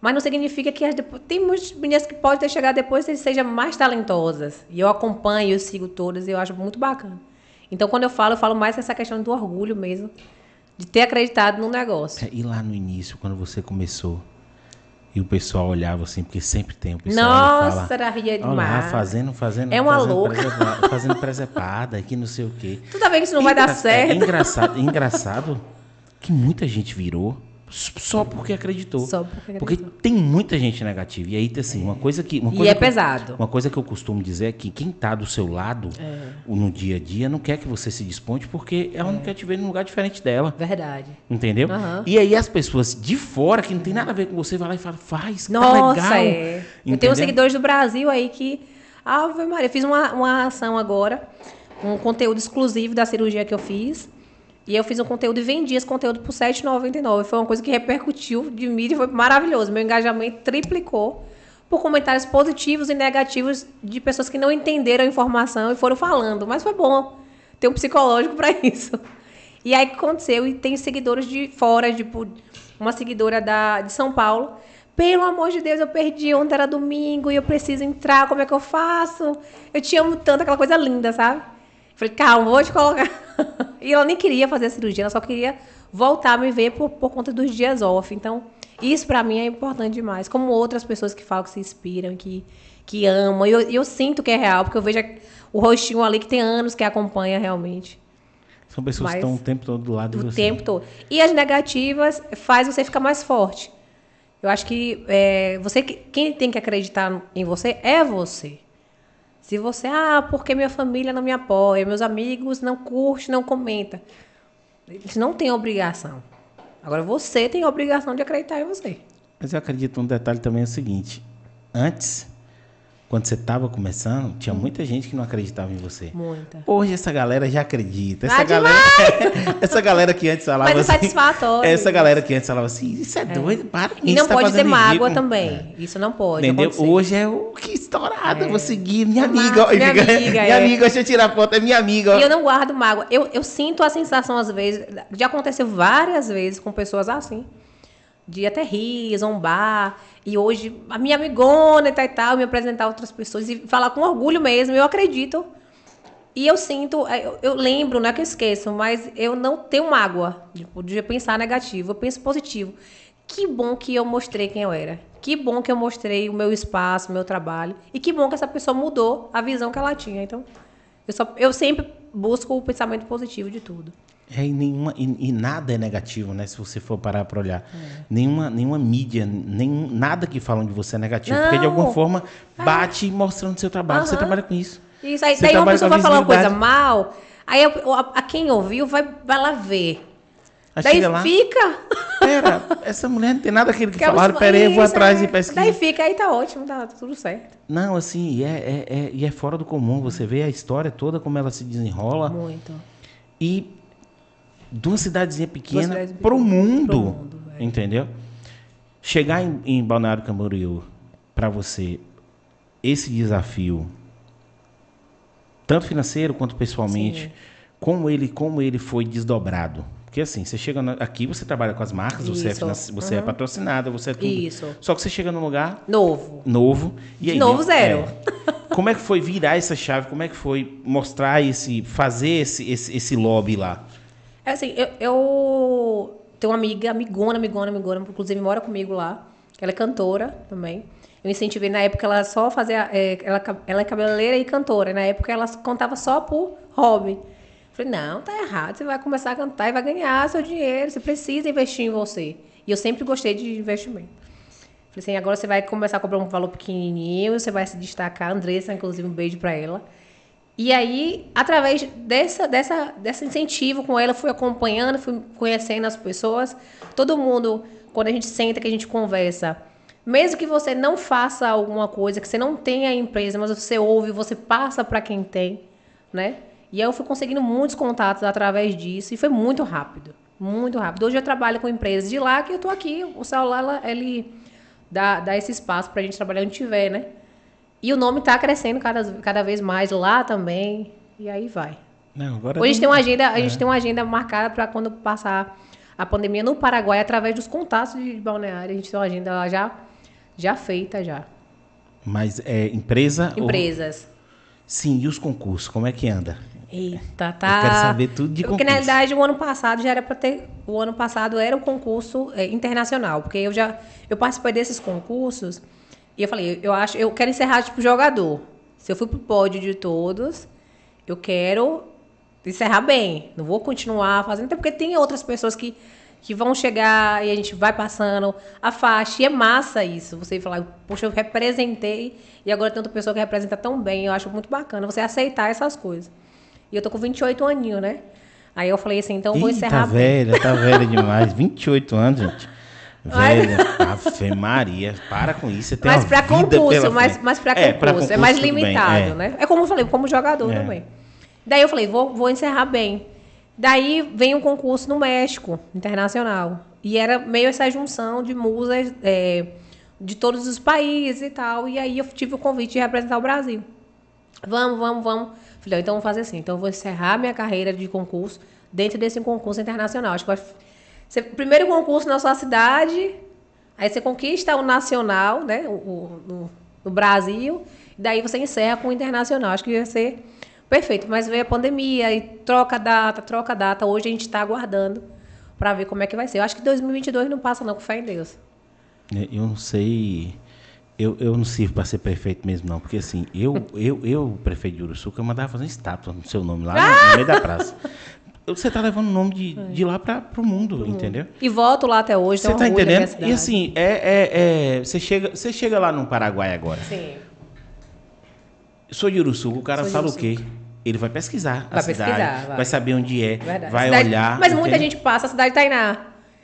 Mas não significa que as, tem muitas meninas que podem ter chegado depois e sejam mais talentosas. E eu acompanho, eu sigo todas e eu acho muito bacana. Então, quando eu falo, eu falo mais essa questão do orgulho mesmo, de ter acreditado no negócio. É, e lá no início, quando você começou, e o pessoal olhava assim, porque sempre tem o pessoal Nossa, fala, era ria demais. Lá, fazendo, fazendo. É uma fazendo louca. Presepada, fazendo presepada, que não sei o quê. Tu tá vendo que isso não Engra vai dar certo. É engraçado, é engraçado que muita gente virou só porque acreditou. Só porque Porque acreditou. tem muita gente negativa. E aí, assim, uma coisa que. Uma E coisa é que- pesado. Uma coisa que eu costumo dizer é que quem está do seu lado É. no dia a dia não quer que você se desponte porque ela É. não quer te ver num lugar diferente dela. Verdade. Entendeu? Aham. E aí as pessoas de fora, que não tem nada a ver com você, vai lá e fala, faz, tá Nossa, legal. é. Eu tenho seguidores do Brasil aí que. Ave Maria, eu fiz uma, uma ação agora, um conteúdo exclusivo da cirurgia que eu fiz. E eu fiz um conteúdo e vendi esse conteúdo por R$ 7,99. Foi uma coisa que repercutiu de mídia, foi maravilhoso. Meu engajamento triplicou por comentários positivos e negativos de pessoas que não entenderam a informação e foram falando. Mas foi bom ter um psicológico para isso. E aí o que aconteceu? E tem seguidores de fora, tipo, uma seguidora da, de São Paulo. Pelo amor de Deus, eu perdi ontem, era domingo e eu preciso entrar, como é que eu faço? Eu te amo tanto, aquela coisa linda, sabe? Falei, calma, vou te colocar. e ela nem queria fazer a cirurgia, ela só queria voltar a me ver por, por conta dos dias off. Então, isso pra mim é importante demais. Como outras pessoas que falam que se inspiram, que, que amam. E eu, eu sinto que é real, porque eu vejo o rostinho ali que tem anos que acompanha realmente. São pessoas que Mas- estão o tempo todo do lado de O você. tempo todo. E as negativas faz você ficar mais forte. Eu acho que é, você que- quem tem que acreditar em você é você. Se você, ah, porque minha família não me apoia, meus amigos não curtem, não comentam. Eles não têm obrigação. Agora você tem a obrigação de acreditar em você. Mas eu acredito num detalhe também é o seguinte. Antes, quando você estava começando, tinha muita gente que não acreditava em você. Muita. Hoje essa galera já acredita. Essa Ah, galera, essa galera que antes falava Mas é assim, satisfatório Essa galera que antes falava assim, isso é doido, para E não tá pode ter mágoa também. Isso não pode. Entendeu? acontecer. Hoje é o que estourado, eu vou seguir minha É amiga. ó, minha fica- amiga, minha é. amiga, deixa eu tirar foto, é minha amiga. ó. E eu não guardo mágoa. Eu, eu sinto a sensação, às vezes, já aconteceu várias vezes com pessoas assim. De até rir, zombar. E hoje, a minha amigona e tal e tal, me apresentar a outras pessoas e falar com orgulho mesmo. Eu acredito. E eu sinto, é, eu, eu lembro, não é que eu esqueço, mas eu não tenho mágoa tipo, de pensar negativo, eu penso positivo. Que bom que eu mostrei quem eu era. Que bom que eu mostrei o meu espaço, o meu trabalho. E que bom que essa pessoa mudou a visão que ela tinha. Então, eu, só, eu sempre busco o pensamento positivo de tudo. É, e, nenhuma, e, e nada é negativo, né? Se você for parar para olhar. Nenhuma, nenhuma mídia, nem, nada que falam de você é negativo. Porque de Não. alguma forma bate mostrando seu trabalho. Você Aham. trabalha com isso. Isso aí, Você daí uma pessoa vai falar uma coisa mal, aí a, a- a quem ouviu vai, vai lá ver. Aí daí chega lá. fica. Pera, essa mulher não tem nada aquilo que Fica falaram. Pera aí, eu vou isso, atrás é. e pesquiso. Daí fica, aí tá ótimo, tá tudo certo. Não, assim, e é, é, é- e é fora do comum. Você vê a história toda, como ela se desenrola. Muito. E de uma cidadezinha pequena pro pequenas, mundo. mundo, é. entendeu? Chegar em, em Balneário Camboriú, para você, esse desafio, tanto financeiro quanto pessoalmente, Sim. como ele, como ele foi desdobrado. Porque assim, você chega na- aqui, você trabalha com as marcas, você, é, você é Uhum. patrocinada, você é tudo. Isso. Só que você chega num lugar Novo. novo. E De aí, novo, é, zero. como é que foi virar essa chave? Como é que foi mostrar esse, fazer esse, esse, esse lobby lá? É assim, eu, eu tenho uma amiga, amigona, amigona, amigona, inclusive mora comigo lá. Ela é cantora também. Eu incentivei, na época, ela só fazia. é, ela, ela é cabeleireira e cantora. Na época, ela contava só por hobby. Falei, não, tá errado. Você vai começar a cantar e vai ganhar seu dinheiro. Você precisa investir em você. E eu sempre gostei de investimento. Falei assim, agora você vai começar a cobrar um valor pequenininho, você vai se destacar. Andressa, inclusive, um beijo pra ela. E aí, através dessa, dessa, desse incentivo com ela, fui acompanhando, fui conhecendo as pessoas. Todo mundo, quando a gente senta, que a gente conversa, mesmo que você não faça alguma coisa, que você não tenha a empresa, mas você ouve, você passa para quem tem, né? E aí eu fui conseguindo muitos contatos através disso e foi muito rápido, muito rápido. Hoje eu trabalho com empresas de lá que eu tô aqui, o celular ela- ele dá, dá esse espaço pra gente trabalhar onde tiver, né? E o nome tá crescendo cada, cada vez mais lá também. E aí vai. Não, agora Hoje a gente tem uma agenda, a gente tem uma agenda marcada para quando passar a pandemia no Paraguai, através dos contatos de balneário. A gente tem uma agenda lá já, já feita já. Mas é empresa? ou- Empresas. Sim, e os concursos? Como é que anda? Eita, tá. Eu quero saber tudo de Porque concurso. na realidade o ano passado já era para ter. O ano passado era o concurso é, internacional, porque eu já eu participei desses concursos e eu falei, eu acho, eu quero encerrar tipo jogador. Se eu fui pro pódio de todos, eu quero encerrar bem. Não vou continuar fazendo, até porque tem outras pessoas que que vão chegar e a gente vai passando a faixa. E é massa isso. Você falar, poxa, eu representei e agora tem outra pessoa que representa tão bem. Eu acho muito bacana você aceitar essas coisas. E eu tô com 28 aninhos, né? Aí eu falei assim, então eu vou Ih, encerrar. Tá velha, tá velha demais. 28 anos, gente. Velha. Ave Maria, para com isso. Você tem Mas para concurso, mas, mas para É, concurso, é concurso, mais tudo bem, limitado, é. né? É como eu falei, como jogador É. também. Daí eu falei, vou, vou encerrar bem. Daí vem um concurso no México, internacional. E era meio essa junção de musas é, de todos os países e tal. E aí eu tive o convite de representar o Brasil. Vamos, vamos, vamos. Falei, então vamos fazer assim. Então vou encerrar minha carreira de concurso dentro desse concurso internacional. Acho que vai ser primeiro concurso na sua cidade, aí você conquista o nacional, né? O, o- no, Brasil, e daí você encerra com o internacional. Acho que ia ser perfeito. Mas veio a pandemia e troca data, troca data. Hoje a gente está aguardando para ver como é que vai ser. Eu acho que 2022 não passa não, com fé em Deus. Eu não sei. Eu, eu não sirvo para ser prefeito mesmo, não. Porque assim, eu, eu, eu prefeito de Uruçuca, eu mandava fazer uma estátua no seu nome lá no, no meio da praça. Você tá levando o nome de, de lá para o mundo, entendeu? E volto lá até hoje. Você tá minha entendendo? E cidade. assim, é, é, é, você, chega, você chega lá no Paraguai agora. Sim. Sou de Uruçuca, o cara Sou fala o quê? Ele vai pesquisar a Vai cidade, pesquisar, vai. vai. saber onde é, Verdade. vai Cidade- olhar. Mas muita entendeu? gente passa a cidade de Tainá.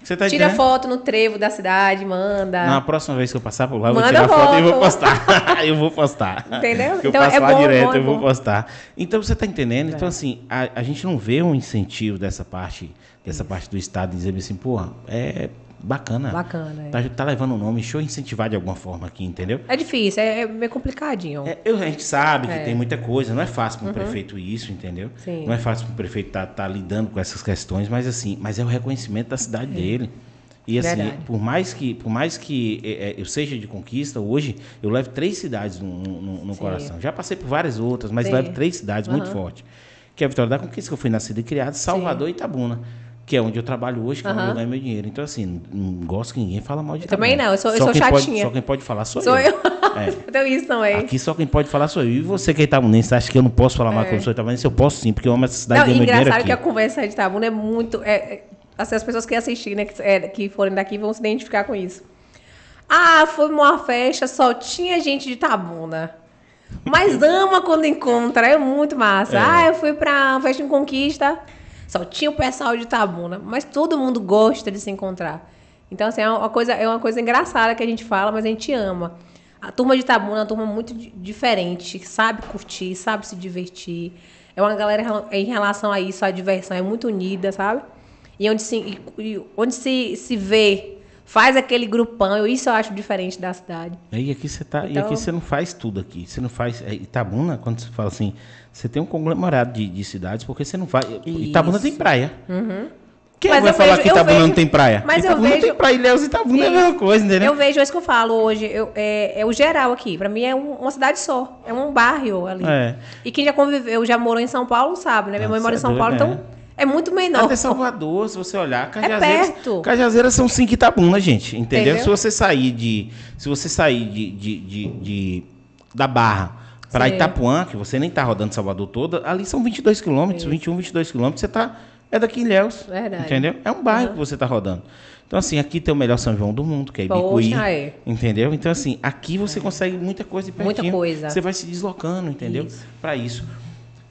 Você tá Tira foto no trevo da cidade, manda. Na próxima vez que eu passar por lá, eu vou tirar foto e vou foto. postar. eu vou postar. Entendeu? Porque Então eu passo é lá bom, direto, bom, é eu vou bom. postar. Então você tá entendendo? Então, assim, a, a gente não vê um incentivo dessa parte, dessa parte do Estado dizer assim, porra, é bacana. Bacana, é. Tá, tá levando o nome, deixa eu incentivar de alguma forma aqui, entendeu? É difícil, é, é meio complicadinho. É, eu- a gente sabe que É. Uhum. tem muita coisa, não é fácil para um prefeito isso, entendeu? Sim. Não é fácil para um prefeito estar tá, lidando com essas questões, mas assim, mas é o reconhecimento da cidade dele. E assim, Verdade. por mais que, por mais que é, é, eu seja de conquista, hoje eu levo três cidades no, no- no Sim. coração. Já passei por várias outras, mas Sim. levo três cidades muito Aham. fortes. Que é a Vitória da Conquista, que eu fui nascido e criado, Salvador e Itabuna. Que é onde eu trabalho hoje, que é onde eu ganho meu dinheiro. Então, assim, não gosto que ninguém fala mal de Eu também Itabuna. não, eu sou- eu Só sou quem pode- chatinha. só quem pode falar sou, Sou eu. É. Eu tenho isso também. Aqui só quem pode falar sou eu. E você que é itabunense, acha que eu não posso falar mal que eu sou itabunense? Eu posso sim, porque eu amo essa cidade Não, e engraçado aqui. que a conversa de Tabuna é muito. É, é, assim, as pessoas que assistirem, né, que, é, que forem daqui, vão se identificar com isso. Ah, foi uma festa, só tinha gente de Tabuna. Mas ama quando encontra, é muito massa. É. Ah, eu fui pra festa em Conquista, só tinha o pessoal de Tabuna. Mas todo mundo gosta de se encontrar. Então, assim, é uma coisa, é uma coisa engraçada que a gente fala, mas a gente ama. A turma de Tabuna é uma turma muito di- diferente, sabe curtir, sabe se divertir. É uma galera em relação a isso, a diversão é muito unida, sabe? E onde se, e onde se, se vê, faz aquele grupão, eu- isso eu acho diferente da cidade. E aqui você tá, e Então- aqui você não faz tudo aqui. Você não faz é, Itabuna, quando você fala assim, você tem um conglomerado de, de cidades, porque você não vai. Itabuna tem praia. Quem Mas vai eu falar vejo- que eu Itabuna vejo- não tem praia? mas eu Itabuna vejo- tem praia, Ilhéus e Itabuna é a mesma coisa, entendeu? Eu vejo isso que eu falo hoje, eu- é, é o geral aqui. Pra mim é um- uma cidade só, é um bairro ali. É. E quem já conviveu, já morou em São Paulo, sabe, né? Minha mãe Nossa, mora em é São doido, Paulo, é. então é muito menor. Até Salvador, se você olhar, Cajazeiras, perto. Cajazeiras são cinco Itabuna, gente, entendeu? Entendeu? Se você sair de, se você sair de, de, de- de- da Barra para. Itapuã, que você nem tá rodando Salvador toda, ali são 22 quilômetros, 21, 22 quilômetros, você tá é daqui em Verdade. entendeu? É um bairro Aham. que você tá rodando. Então assim, aqui tem o melhor São João do mundo, que é Ibicuí, Poxa, é. entendeu? Então assim, aqui você consegue muita coisa de Muita coisa. Você vai se deslocando, entendeu? Isso. Para isso.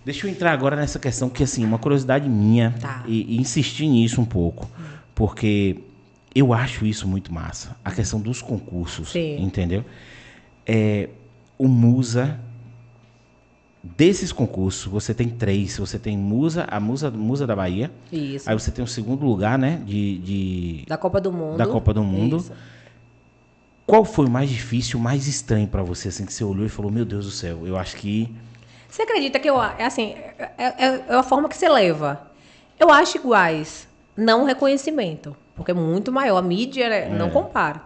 Deixa eu entrar agora nessa questão que assim, uma curiosidade minha Tá. e, e insistir nisso um pouco, porque eu acho isso muito massa, a questão dos concursos, Sim. entendeu? É, o Musa desses concursos, você tem três, você tem Musa, a Musa, Musa da Bahia, Isso. aí você tem o segundo lugar, né, de, de- Da Copa do Mundo. da Copa do Mundo. Isso. Qual foi o mais difícil, o mais estranho para você, assim, que você olhou e falou, meu Deus do céu, eu acho que Você acredita que eu, é assim, é, é- é a forma que você leva. Eu acho iguais, não o reconhecimento, porque é muito maior, a mídia né, não compara.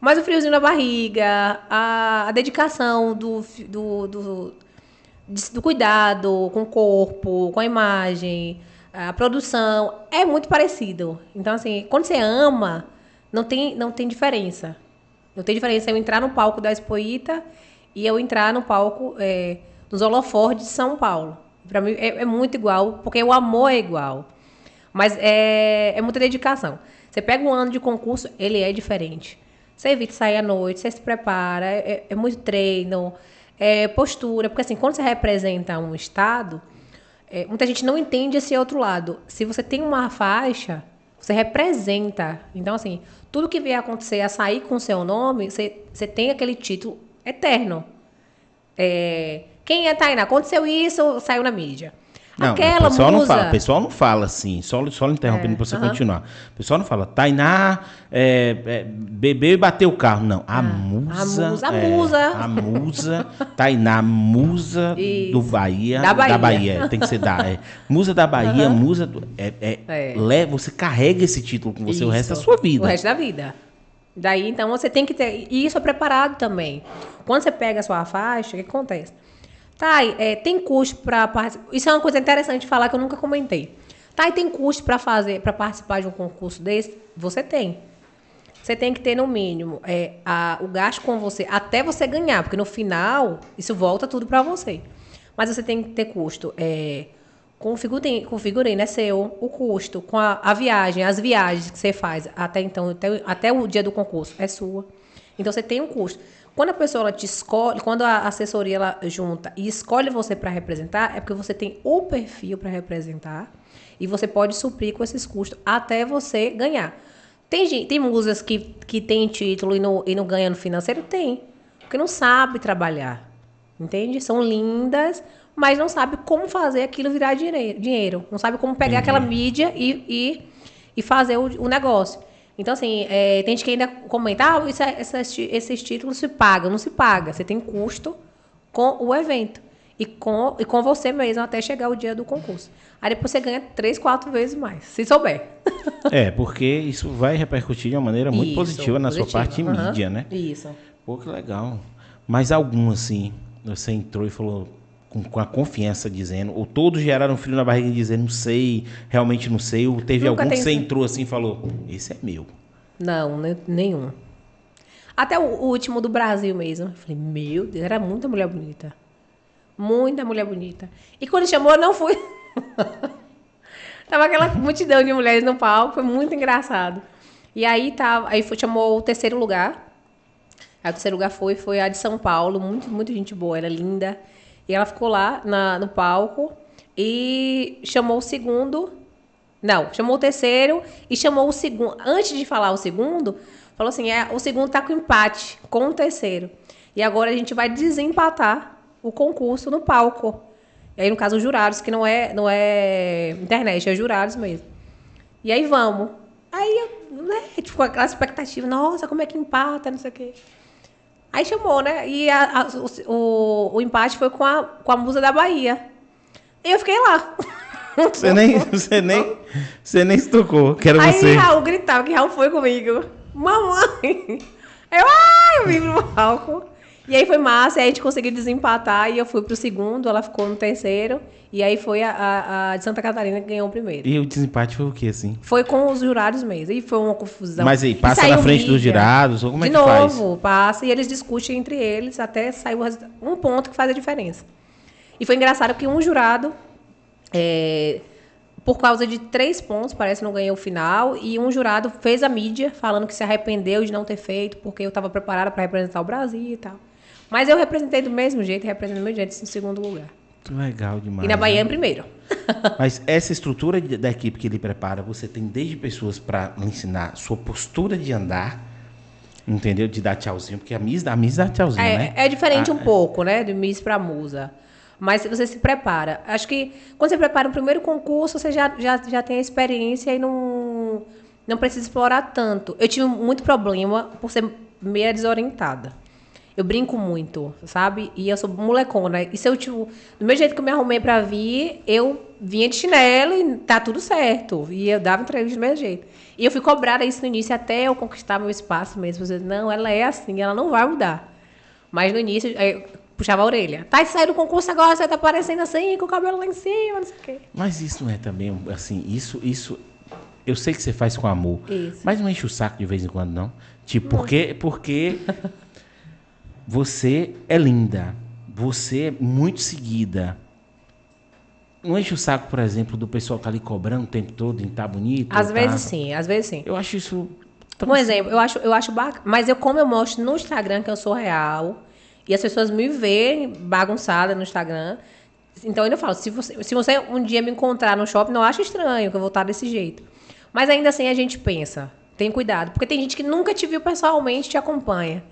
Mas o friozinho na barriga, a, a dedicação do, do, do, do cuidado com o corpo, com a imagem, a produção, é muito parecido. Então, assim, quando você ama, não tem, não tem diferença. Não tem diferença eu entrar no palco da Expoíta e eu entrar no palco é, dos holofortes de São Paulo. Para mim é, é muito igual, porque o amor é igual. Mas é, é muita dedicação. Você pega um ano de concurso, ele é diferente. Você evita sair à noite, você se prepara, é, é muito treino, é postura. Porque assim, quando você representa um estado, é, muita gente não entende esse outro lado. Se você tem uma faixa, você representa. Então, assim, tudo que vier acontecer a sair com o seu nome, você, você tem aquele título eterno. É, quem é Tainá? Aconteceu isso, saiu na mídia. Não, Aquela o pessoal musa. não fala, o pessoal não fala assim, só, só interrompendo É, pra você aham. continuar. O pessoal não fala, Tainá é, é, bebeu e bateu o carro. Não, a musa. a musa, a é, musa. a musa, Tainá, musa Isso. do Bahia. Da Bahia. é, tem que ser da. É, musa da Bahia, musa do. É, é, leva- você carrega esse título com você o resto da Isso. sua vida. O resto da vida. Daí, então, você tem que ter. E isso é preparado também. Quando você pega a sua faixa, o que acontece? Tá, é, tem custo para participar. Isso é uma coisa interessante de falar que eu nunca comentei. Tá, e tem custo para fazer, para participar de um concurso desse? Você tem. Você tem que ter, no mínimo, é, a- o gasto com você até você ganhar, porque no final, isso volta tudo para você. Mas você tem que ter custo é, figurino, com o seu, o custo, com a, a viagem, as viagens que você faz até então, até, até o dia do concurso, é sua. Então você tem um custo. Quando a pessoa ela te escolhe, quando a assessoria ela junta e escolhe você para representar, é porque você tem o perfil para representar e você pode suprir com esses custos até você ganhar. Tem, gente, tem musas que, que tem título e não, e não ganha no financeiro? Tem. Porque não sabe trabalhar. Entende? São lindas, mas não sabe como fazer aquilo virar dinhe- dinheiro. Não sabe como pegar aquela mídia e, e, e fazer o, o negócio. Então, assim, é, tem gente que ainda comenta, ah, isso é- essas esses títulos se pagam. Não se paga. Você tem custo com o evento. E com, e com você mesmo até chegar o dia do concurso. Aí depois você ganha três, quatro vezes mais, se souber. É, porque isso vai repercutir de uma maneira muito Isso, positiva na sua parte Aham. mídia, né? Isso. Pô, que legal. Mas algum, assim, você entrou e falou com, com a confiança dizendo, ou todos geraram frio na barriga dizendo, não sei, realmente não sei, ou teve Nunca algum que você entrou assim e falou, esse é meu. Não, ne- nenhum. Até o, o último do Brasil mesmo. Eu falei, meu Deus, era muita mulher bonita. Muita mulher bonita. E quando chamou, eu não fui. tava aquela multidão de mulheres no palco, foi muito engraçado. E aí tava, aí foi, chamou o terceiro lugar. Aí o terceiro lugar foi, foi a de São Paulo, muito, muito gente boa, ela é linda. E ela ficou lá na, no palco e chamou o segundo. Não, chamou o terceiro e chamou o segundo. Antes de falar o segundo, falou assim: é, o segundo tá com empate com o terceiro. E agora a gente vai desempatar o concurso no palco. E aí, no caso, os jurados, que não é, não é internet, é jurados mesmo. E aí vamos. Aí, né, ficou aquela expectativa, nossa, como é que empata, não sei o quê. Aí chamou, né? E a- a- o, o, empate foi com a, com a musa da Bahia. E eu fiquei lá. Você nem, você nem, você nem se tocou, que era Aí você. Raul gritava que Raul foi comigo. Mamãe! Eu, ai, eu vim pro palco. E aí foi massa, aí a gente conseguiu desempatar e eu fui pro segundo, ela ficou no terceiro. E aí foi a, a- a de Santa Catarina que ganhou o primeiro. E o desempate foi o quê, assim? Foi com os jurados mesmo. E foi uma confusão. Mas aí, passa na frente dos mídia. jurados, ou como é de que faz? novo, passa e eles discutem entre eles até sair. Um ponto que faz a diferença. E foi engraçado que um jurado, é, por causa de três pontos, parece não ganhou o final, e um jurado fez a mídia falando que se arrependeu de não ter feito, porque eu estava preparada para representar o Brasil e tal. Mas eu representei do mesmo jeito, representei do mesmo jeito, em segundo lugar. Legal demais. E na Bahia né? em primeiro. Mas essa estrutura da equipe que ele prepara, você tem desde pessoas para ensinar sua postura de andar, entendeu? De dar tchauzinho, porque a Miss, a Miss dá tchauzinho, É, né? é diferente Ah, um pouco, né? De Miss para Musa. Mas você se prepara. Acho que quando você prepara o primeiro concurso, você já, já, já tem a experiência e não, não precisa explorar tanto. Eu tive muito problema por ser meia desorientada. Eu brinco muito, sabe? E eu sou molecona. E se eu, tipo, do mesmo jeito que eu me arrumei pra vir, eu vinha de chinelo e tá tudo certo. E eu dava entrevista do mesmo jeito. E eu fui cobrada isso no início até eu conquistar meu espaço mesmo. Disse, não, ela é assim, ela não vai mudar. Mas no início, eu puxava a orelha. Tá, saiu do concurso agora, você tá parecendo assim, com o cabelo lá em cima, não sei o quê. Mas isso não é também, assim, isso, isso. Eu sei que você faz com amor. Isso. Mas não enche o saco de vez em quando, não. Tipo, porque, porque você é linda. Você é muito seguida. não enche o saco, por exemplo, do pessoal que tá ali cobrando o tempo todo em tá bonito. Às tá- vezes sim, às vezes sim. Eu acho isso. tão- Um exemplo, eu acho, eu acho bacana. Mas eu, como eu mostro no Instagram que eu sou real, e as pessoas me veem bagunçada no Instagram, então eu ainda falo, se você, se você um dia me encontrar no shopping, não acha estranho que eu vou estar desse jeito. Mas ainda assim a gente pensa, tem cuidado. Porque tem gente que nunca te viu pessoalmente e te acompanha.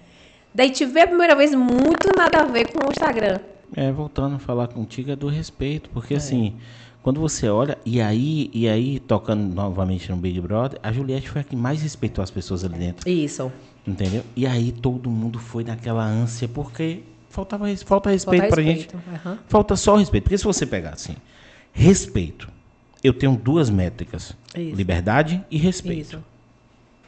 Daí te vê a primeira vez muito nada a ver com o Instagram. É, voltando a falar contigo, é do respeito, porque assim, quando você olha, e aí, e aí, tocando novamente no Big Brother, a Juliette foi a que mais respeitou as pessoas ali dentro, Isso. entendeu? E aí todo mundo foi naquela ânsia, porque faltava, falta respeito Falta pra gente. respeito. Aham. Falta só respeito, porque se você pegar assim, respeito, eu tenho duas métricas, Isso. liberdade e respeito. Isso.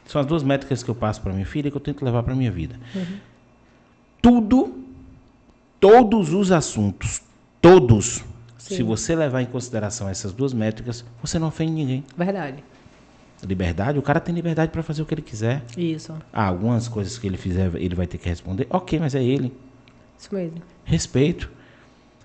São as duas métricas que eu passo para minha filha e que eu tento levar para minha vida. Uhum. Tudo, todos os assuntos, todos, Sim. se você levar em consideração essas duas métricas, você não ofende ninguém. Verdade. Liberdade, o cara tem liberdade para fazer o que ele quiser. Isso. Ah, algumas coisas que ele fizer, ele vai ter que responder. Ok, mas é ele. Isso mesmo. Respeito.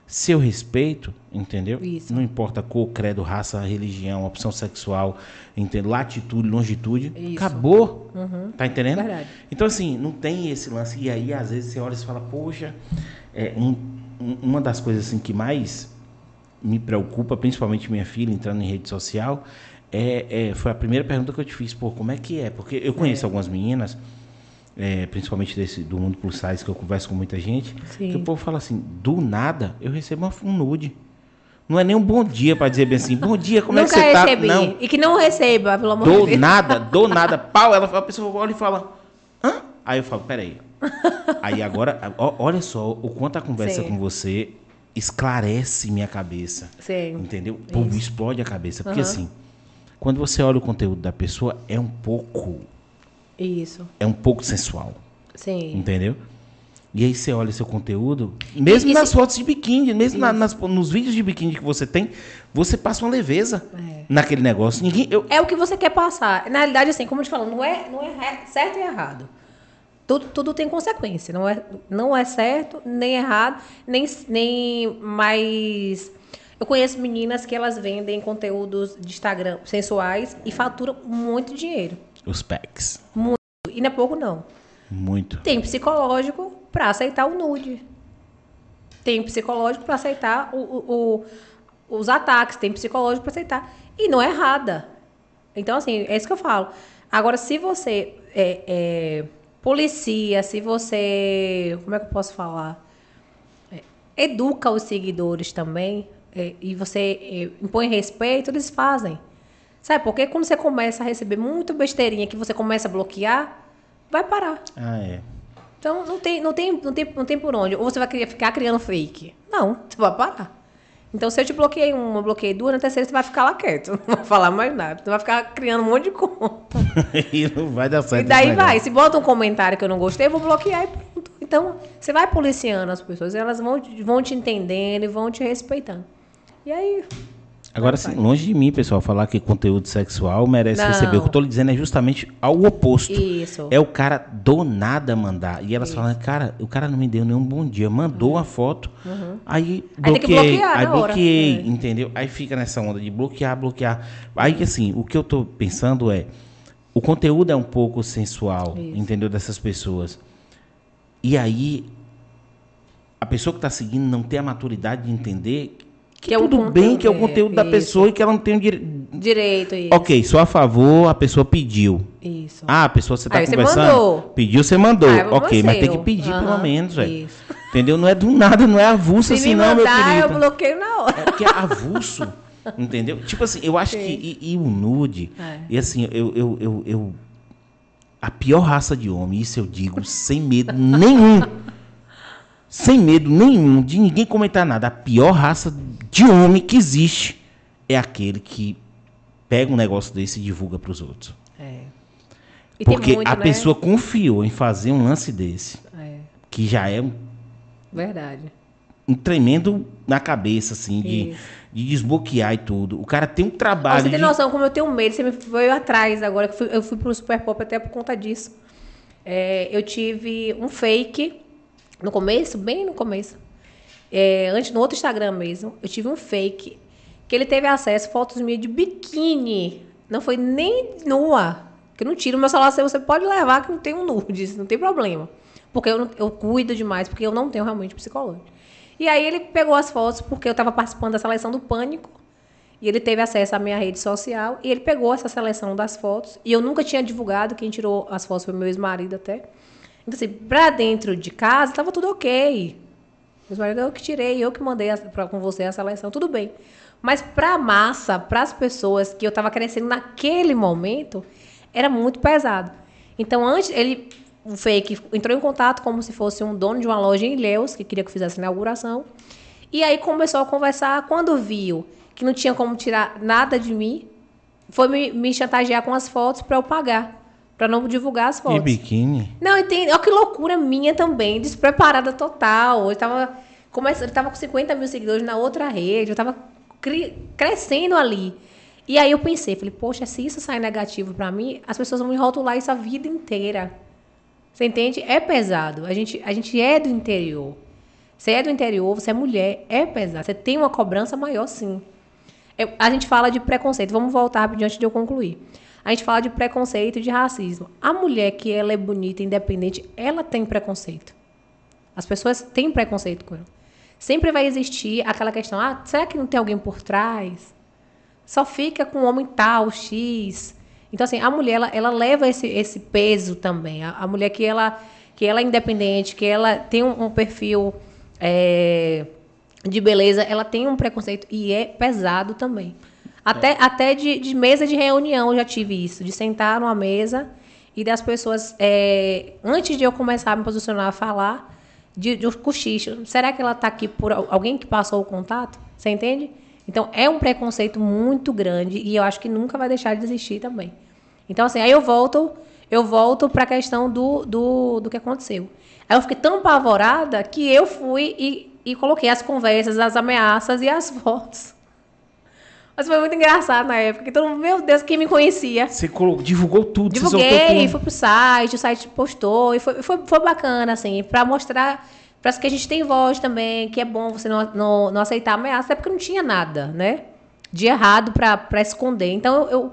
Se eu respeito, entendeu? Isso. Não importa cor, credo, raça, religião, opção sexual, entendeu? latitude, longitude. Isso. Acabou. Tá entendendo? Verdade. Então, assim, não tem esse lance. E aí, às vezes, você olha e fala, poxa, é, um- um- uma das coisas assim, que mais me preocupa, principalmente minha filha entrando em rede social, é, é- foi a primeira pergunta que eu te fiz, pô, como é que é? Porque eu conheço algumas meninas, é, principalmente desse, do mundo plus size, que eu converso com muita gente, Sim. que o povo fala assim, do nada, eu recebo um nude. Não é nem um bom dia para dizer bem assim, bom dia, como Nunca é que você tá? recebi. Não, E que não receba, pelo amor de do Deus. nada, do nada, pau, ela, a pessoa olha e fala, hã? Aí eu falo, peraí. Aí agora, olha só o quanto a conversa Sim. com você esclarece minha cabeça. Sim. Entendeu? Pô, Isso. explode a cabeça. Porque Aham. assim, quando você olha o conteúdo da pessoa, é um pouco, Isso. é um pouco sensual. Sim. Entendeu? E aí você olha seu conteúdo, mesmo E- e nas se- fotos de biquíni, mesmo na- nas- nos vídeos de biquíni que você tem, você passa uma leveza É. naquele negócio. Ninguém, eu, É o que você quer passar. Na realidade, assim, como eu te falo, não é, não é certo e errado. Tudo, tudo tem consequência. Não é, não é certo, nem errado, nem, nem mais. Eu conheço meninas que elas vendem conteúdos de Instagram sensuais e faturam muito dinheiro. Os packs. E não é pouco, não. Muito. Tem psicológico para aceitar o nude. Tem psicológico para aceitar o- o- o- os ataques. Tem psicológico para aceitar. E não é errada. Então, assim, é isso que eu falo. Agora, se você é, é, policia, se você. Como é que eu posso falar? É, educa os seguidores também, é, e você é, impõe respeito, eles fazem. Sabe? Porque quando você começa a receber muito besteirinha que você começa a bloquear, vai parar. Ah, é. Então não tem, não tem, não tem, não tem por onde. Ou você vai ficar criando fake. Não, você vai parar. Então, se eu te bloqueei uma, bloqueei duas, na terceira você vai ficar lá quieto. Não vai falar mais nada. Você vai ficar criando um monte de conta. e não vai dar certo. E daí vai. Se bota um comentário que eu não gostei, eu vou bloquear e pronto. Então, você vai policiando as pessoas, elas vão, vão te entendendo e vão te respeitando. E aí, Agora, assim, longe de mim, pessoal, falar que conteúdo sexual merece Não. receber. O que eu tô lhe dizendo é justamente ao oposto. isso. É o cara do nada mandar. E elas falam, cara, o cara não me deu nenhum bom dia. Mandou uma foto. Aí Aí bloqueei. bloquear Aí na hora. bloqueei, É. entendeu? Aí fica nessa onda de bloquear, bloquear. Aí, assim, o que eu tô pensando é. O conteúdo é um pouco sensual, Isso. entendeu? Dessas pessoas. E aí. A pessoa que tá seguindo não tem a maturidade de entender que, Que é tudo bem que é o conteúdo, conteúdo da isso. pessoa e que ela não tem o direito. Direito, isso. Ok, sou a favor, a pessoa pediu. Isso. Ah, a pessoa você tá Aí você conversando. mandou. Pediu, você mandou. Ah, é ok, mas tem que pedir pelo menos, velho. Entendeu? Não é do nada, não é avulso Se assim, me não, meu mandar, eu querido. bloqueio na hora. É porque é avulso. entendeu? Tipo assim, eu acho que. E, e o nude. É. E assim, eu, eu, eu, eu- A pior raça de homem, isso eu digo sem medo nenhum. Sem medo nenhum de ninguém comentar nada. A pior raça de homem que existe é aquele que pega um negócio desse e divulga pros outros. É. Porque muito, a né? pessoa confiou em fazer um lance desse, É, que já é um, verdade. um tremendo na cabeça, assim, de, de desbloquear e tudo. O cara tem um trabalho. você tem de- noção como eu tenho medo, você me veio atrás agora, eu fui, eu fui pro Super Pop até por conta disso. É, eu tive um fake no começo, bem no começo. É, antes, no outro Instagram mesmo, eu tive um fake que ele teve acesso a fotos minhas de biquíni. Não foi nem nua. Que eu não tiro meu celular, você pode levar que não tem um nudes, não tem problema. Porque eu, eu cuido demais, porque eu não tenho realmente psicólogo. E aí ele pegou as fotos, porque eu estava participando da seleção do Pânico, e ele teve acesso à minha rede social, e ele pegou essa seleção das fotos, e eu nunca tinha divulgado, quem tirou as fotos foi meu ex-marido até. Então, assim, pra dentro de casa, tava tudo ok. Meus maridos, eu que tirei, eu que mandei a- pra, com você a seleção, tudo bem. Mas pra massa, pras pessoas que eu tava crescendo naquele momento, era muito pesado. Então, antes, ele, o fake, entrou em contato como se fosse um dono de uma loja em Ilhéus, que queria que eu fizesse a inauguração. E aí começou a conversar. Quando viu que não tinha como tirar nada de mim, foi me, me chantagear com as fotos pra eu pagar. Pra não divulgar as E fotos. biquíni? Não, entende? Olha que loucura minha também, despreparada total. Eu tava, começando, eu tava com 50 mil seguidores na outra rede, eu tava crescendo ali. E aí eu pensei, falei, poxa, se isso sair negativo pra mim, as pessoas vão me rotular isso a vida inteira. Você entende? É pesado. A gente, a gente é do interior. Você é do interior, você é mulher, é pesado. Você tem uma cobrança maior, sim. Eu- a gente fala de preconceito. Vamos voltar rapidinho antes de eu concluir. A gente fala de preconceito e de racismo. A mulher que ela é bonita, independente, ela tem preconceito. As pessoas têm preconceito com ela. Sempre vai existir aquela questão: ah, será que não tem alguém por trás? Só fica com o homem tal, X. Então, assim, a mulher, ela, ela leva esse, esse peso também. A, a mulher que ela, que ela é independente, que ela tem um, um perfil é, de beleza, ela tem um preconceito e é pesado também. Até, até de, de mesa de reunião eu já tive isso, de sentar numa mesa e das pessoas, é, antes de eu começar a me posicionar a falar, de, de um cochicho. Será que ela está aqui por al- alguém que passou o contato? Você entende? Então, é um preconceito muito grande e eu acho que nunca vai deixar de existir também. Então, assim, aí eu volto, eu volto para a questão do, do, do que aconteceu. Aí eu fiquei tão apavorada que eu fui e, e coloquei as conversas, as ameaças e as fotos. Mas foi muito engraçado na época, mundo, meu Deus, quem me conhecia. Você divulgou tudo, Divulguei, fui pro site, o site postou, e foi, foi, foi bacana, assim, pra mostrar para que a gente tem voz também, que é bom você não, não, não aceitar ameaça, até porque não tinha nada, né? De errado pra, pra esconder. Então eu, eu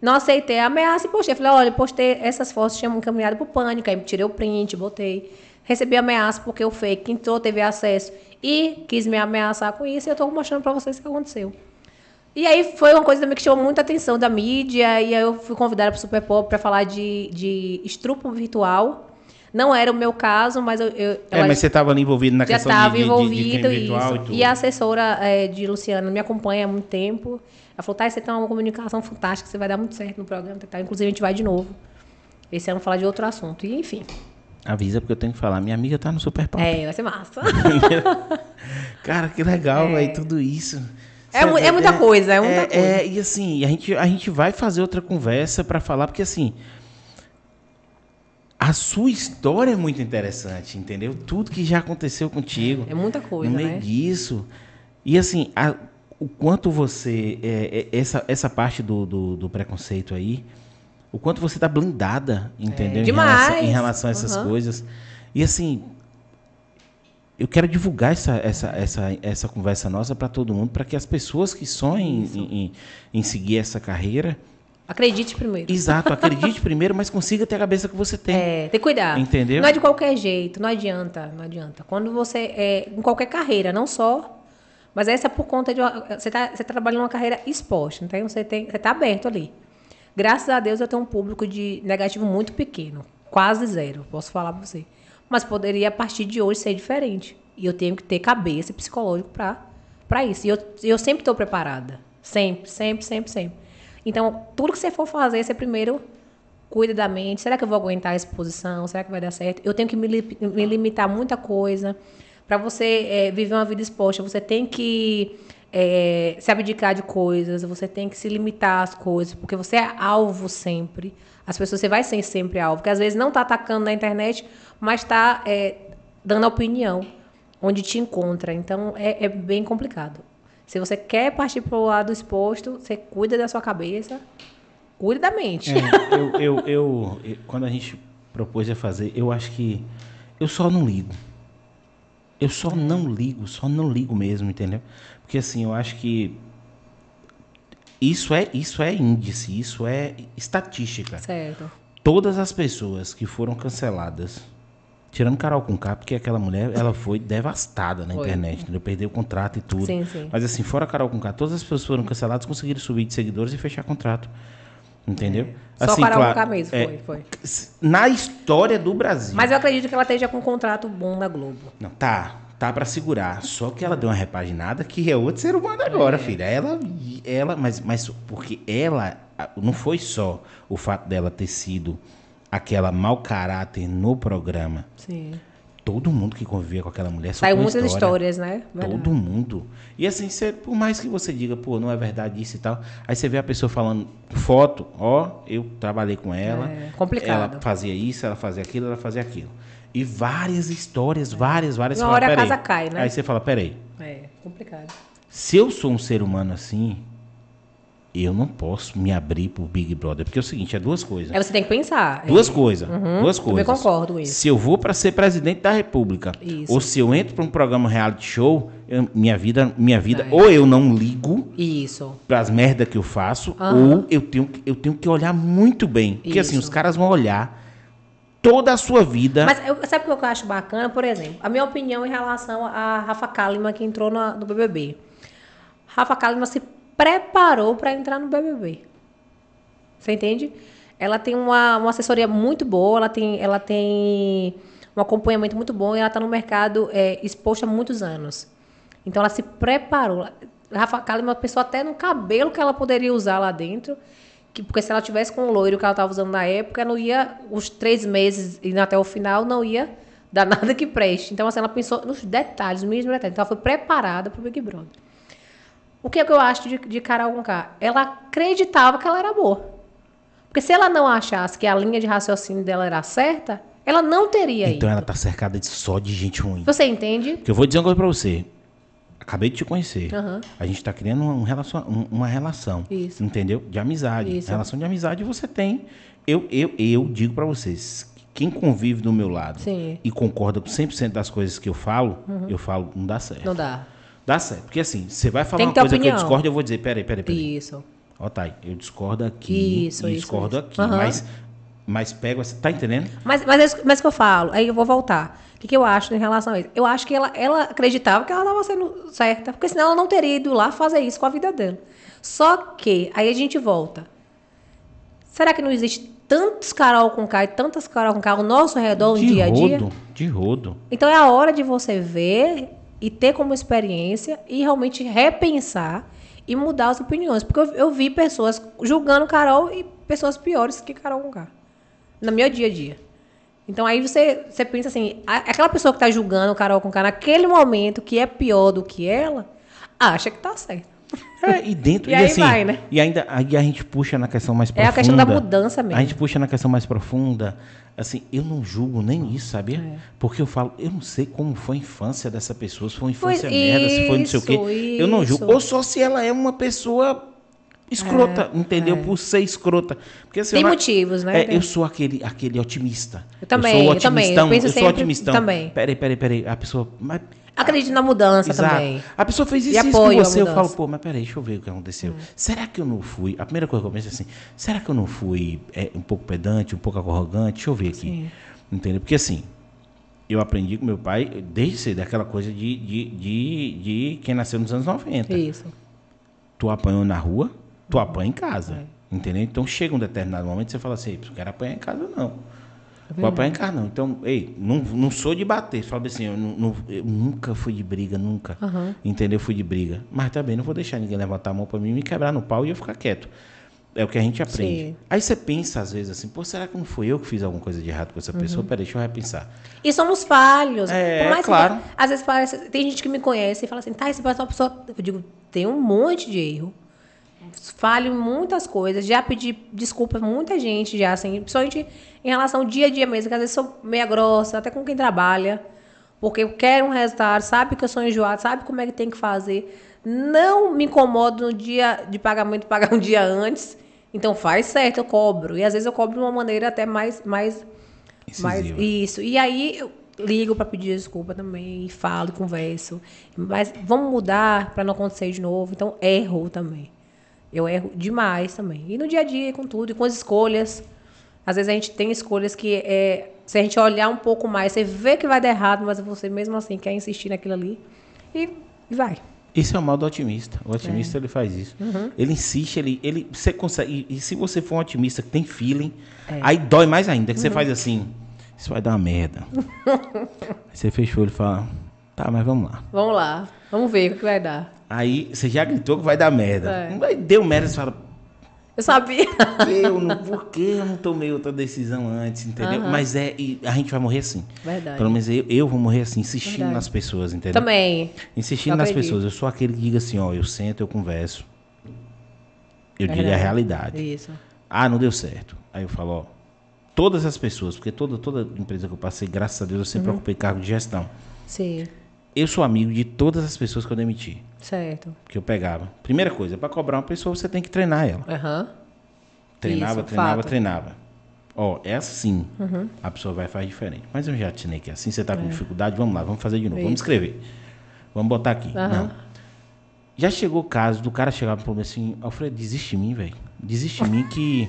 não aceitei a ameaça e postei. Falei, olha, postei essas fotos, tinham encaminhado pro pânico, aí tirei o print, botei. Recebi ameaça porque o fake entrou, teve acesso e quis me ameaçar com isso, e eu tô mostrando pra vocês o que aconteceu. E aí foi uma coisa também que chamou muita atenção da mídia, e aí eu fui convidada para o Super Pop para falar de, de estrupo virtual. Não era o meu caso, mas eu. eu É, ela mas você estava ali envolvido na já questão estava de, de, de, de envolvido virtual isso. e tudo. E a assessora é, de Luciana me acompanha há muito tempo. Ela falou, tá, você tem uma comunicação fantástica, você vai dar muito certo no programa. Tá? Inclusive, a gente vai de novo. Esse ano falar de outro assunto. E enfim. Avisa porque eu tenho que falar. Minha amiga tá no Super Pop. É, vai ser massa. Cara, que legal, velho, tudo isso. É mu- é muita coisa, é muita coisa. É, e assim, a gente, a gente vai fazer outra conversa para falar, porque assim, a sua história é muito interessante, entendeu? Tudo que já aconteceu contigo. É muita coisa, no meio né? disso. E assim, a- o quanto você. é, é, essa, essa parte do, do, do preconceito aí, o quanto você tá blindada, entendeu? Em demais. relação, em relação a essas Uhum. coisas. E assim. Eu quero divulgar essa, essa, essa, essa conversa nossa para todo mundo, para que as pessoas que sonhem em, em, em seguir essa carreira, Acredite primeiro. exato, acredite primeiro, mas consiga ter a cabeça que você tem. É, tem que cuidar. Entendeu? Não é de qualquer jeito, não adianta, não adianta. Quando você é em qualquer carreira, não só, mas essa é por conta de uma, você tá, você tá trabalhando uma carreira exposta, então você tem, você tá aberto ali. Graças a Deus eu tenho um público de negativo muito pequeno, quase zero, posso falar para você. Mas poderia a partir de hoje ser diferente. E eu tenho que ter cabeça psicológico para isso. E eu, eu sempre estou preparada, sempre, sempre, sempre, sempre. Então, tudo que você for fazer, você primeiro cuida da mente. Será que eu vou aguentar a exposição? Será que vai dar certo? Eu tenho que me, li- me limitar a muita coisa. Para você eh, viver uma vida exposta, você tem que eh, se abdicar de coisas, você tem que se limitar às coisas, porque você é alvo sempre. As pessoas, você vai ser sempre alvo, porque às vezes não está atacando na internet, mas está dando opinião onde te encontra. Então, é, é bem complicado. Se você quer partir para o lado exposto, você cuida da sua cabeça, cuida da mente. É, eu, eu, eu- eu- quando a gente propôs a fazer, eu acho que eu só não ligo. Eu só não ligo, só não ligo mesmo, entendeu? Porque assim, eu acho que Isso é, isso é índice, isso é estatística. Certo. Todas as pessoas que foram canceladas, tirando Carol com K, porque aquela mulher, ela foi devastada na Foi. internet, entendeu? Perdeu o contrato e tudo. Sim, sim. Mas assim, fora Carol com K, todas as pessoas que foram canceladas conseguiram subir de seguidores e fechar contrato. Entendeu? Só Assim, Carol claro, com K mesmo, é, foi, foi. Na história do Brasil. Mas eu acredito que ela esteja com um contrato bom na Globo. Não, tá. Tá pra segurar. Só que ela deu uma repaginada que é outro ser humano agora, filha. Ela, ela mas, mas porque ela, não foi só o fato dela ter sido aquela mau caráter no programa. Sim. Todo mundo que convivia com aquela mulher só Saiu muitas história. histórias, né? Verdade. Todo mundo. E assim, cê, por mais que você diga, pô, não é verdade isso e tal, aí você vê a pessoa falando foto, ó, eu trabalhei com ela. É, complicado. Ela fazia isso, ela fazia aquilo, ela fazia aquilo. E várias histórias, várias, várias. Uma fala, hora a casa cai, né? Aí você fala, peraí, É, complicado. se eu sou um ser humano assim, eu não posso me abrir pro Big Brother. Porque é o seguinte, é duas coisas. Aí você tem que pensar. Duas É. coisas. Duas também coisas. concordo com isso. Se eu vou para ser presidente da República, Isso. ou se eu entro para um programa reality show, eu- minha vida, minha vida, É. ou eu não ligo Isso. para as merdas que eu faço, Aham. ou eu tenho, que- eu tenho que olhar muito bem. Porque assim, Isso. os caras vão olhar toda a sua vida. Mas eu, sabe o que eu acho bacana? Por exemplo, a minha opinião em relação a Rafa Kalimann, que entrou na- no BBB. Rafa Kalimann se preparou para entrar no BBB. Você entende? Ela tem uma, uma assessoria muito boa, ela tem, ela tem um acompanhamento muito bom e ela está no mercado é, exposta há muitos anos. Então ela se preparou. Rafa Kalimann pensou até no cabelo que ela poderia usar lá dentro. Que, porque se ela tivesse com o loiro que ela estava usando na época, não ia, os três meses indo até o final, não ia dar nada que preste. Então, assim, ela pensou nos detalhes, nos mínimos detalhes. Então, ela foi preparada para o Big Brother. O que é que eu acho de, de Carol Conká? Ela acreditava que ela era boa. Porque se ela não achasse que a linha de raciocínio dela era certa, ela não teria então ido. ela tá cercada de, só de gente ruim. Você entende? Porque eu vou dizer uma coisa pra você. Acabei de te conhecer. Aham. A gente tá criando um relacion, um- uma relação. Isso. Entendeu? De amizade. Isso. Relação de amizade você tem. Eu, eu, eu digo pra vocês, quem convive do meu lado Sim. Uhum. e concorda com 100% das coisas que eu falo, eu falo, não dá certo. Não dá. Dá certo. Porque assim, você vai falar uma coisa que eu opinião. discordo, eu vou dizer, peraí, peraí, peraí. Isso. Ó, tá, eu discordo aqui Isso, e isso, discordo isso. aqui. Aham. Mas, mas pego essa. Tá entendendo? Mas, mas, é mas que eu falo, aí eu vou voltar. O que, que eu acho em relação a isso? Eu acho que ela, ela acreditava que ela estava sendo certa, porque senão ela não teria ido lá fazer isso com a vida dela. Só que, aí a gente volta. Será que não existe tantos Carol com K e tantas Carol com K ao nosso redor no dia a dia? rodo, de rodo. Então é a hora de você ver e ter como experiência e realmente repensar e mudar as opiniões. Porque eu, eu vi pessoas julgando Carol e pessoas piores que Carol com K. No meu dia a dia. Então aí você, você pensa assim, aquela pessoa que está julgando Carol com K naquele momento que é pior do que ela, acha que tá certo. É, e dentro E e, aí assim, vai, né? e ainda aí a gente puxa na questão mais É profunda. a questão da mudança mesmo. A gente puxa na questão mais profunda. Assim, eu não julgo nem isso, sabia? É. Porque eu falo, eu não sei como foi a infância dessa pessoa, se foi uma infância merda, se foi não sei o quê. isso, Eu não julgo. isso. Ou só se ela é uma pessoa escrota, entendeu? Por ser escrota. Porque, assim, Tem eu não- motivos, né? É, eu sou aquele, aquele otimista. Eu também, sou eu o também, eu otimistão. penso sou sempre otimistão. também. Peraí, peraí, peraí. A pessoa. Mas, Acredito na mudança Exato. também. A pessoa fez E isso, isso apoio com você. Eu. Hum. falo, pô, mas peraí, deixa eu ver o que aconteceu. Será que eu não fui. A primeira coisa que eu penso é assim: será que eu não fui é, um pouco pedante, um pouco arrogante? Deixa eu ver aqui. Sim. Entendeu? Porque assim, eu aprendi com meu pai desde cedo aquela coisa de, de, de, de quem nasceu nos anos 90. Isso. Tu apanhou na rua, tu Uhum. apanha em casa. É. Entendeu? Então chega um determinado momento e você fala assim: "Ei, não quero apanhar em casa, não. É Vou apanhar em casa, não. Então, ei, não, não sou de bater. Fala assim, eu, não- eu nunca fui de briga, nunca. Aham. Entendeu? Fui de briga. Mas também não vou deixar ninguém levantar a mão pra mim, me quebrar no pau e eu ficar quieto. É o que a gente aprende. Sim. Aí você pensa, às vezes, assim, pô, será que não foi eu que fiz alguma coisa de errado com essa Uhum. pessoa? Peraí, deixa eu repensar. E somos falhos. É, Por mais que- claro. às vezes parece, tem gente que me conhece e fala assim, tá, esse parece uma pessoa. Eu digo, tem um monte de erro. Falho em muitas coisas. Já pedi desculpa a muita gente, já, assim, principalmente em relação ao dia a dia mesmo, que às vezes sou meia grossa, até com quem trabalha. Porque eu quero um resultado, sabe que eu sou enjoado, sabe como é que tem que fazer. Não me incomodo no dia de pagamento, pagar um dia antes. Então faz certo, eu cobro. E às vezes eu cobro de uma maneira até mais, mais Incisiva. isso. E aí eu ligo para pedir desculpa também, falo, converso. Mas vamos mudar para não acontecer de novo. Então erro também. Eu erro demais também. E no dia a dia, com tudo, e com as escolhas. Às vezes a gente tem escolhas que, é, se a gente olhar um pouco mais, você vê que vai dar errado, mas você mesmo assim quer insistir naquilo ali. E vai. Isso é o mal do otimista. O otimista ele faz isso. Ele insiste, ele, ele você consegue. E, e se você for um otimista que tem feeling, aí dói mais ainda, que você faz assim, isso vai dar uma merda. aí você fechou ele fala, tá, mas vamos lá. Vamos lá. Vamos ver o que vai dar. Aí você já gritou que vai dar merda. É. Aí deu merda, você fala, Eu sabia. eu não, por que eu não tomei outra decisão antes, entendeu? Aham. Mas é, a gente vai morrer assim. Verdade. Pelo menos eu, eu vou morrer assim, insistindo Verdade. nas pessoas, entendeu? Também. Insistindo nas pessoas. Eu sou aquele que diga assim, ó, eu sento, eu converso. Eu digo a Verdade. realidade. Isso. Ah, não deu certo. Aí eu falo, ó, todas as pessoas, porque toda, toda empresa que eu passei, graças a Deus, eu sempre Uhum. ocupei cargo de gestão. Sim. Eu sou amigo de todas as pessoas que eu demiti, Certo. que eu pegava. Primeira coisa, para cobrar uma pessoa, você tem que treinar ela. Aham. Treinava, Isso, treinava, fato. Uhum. treinava. Ó, é assim. A pessoa vai fazer diferente. Mas eu já assinei que é assim, você tá com dificuldade, vamos lá, vamos fazer de novo. Vamos Isso. escrever. Vamos botar aqui. Aham. Não. Já chegou o caso do cara chegar pro mim assim, Alfredo, desiste de mim, velho. Desiste de mim que.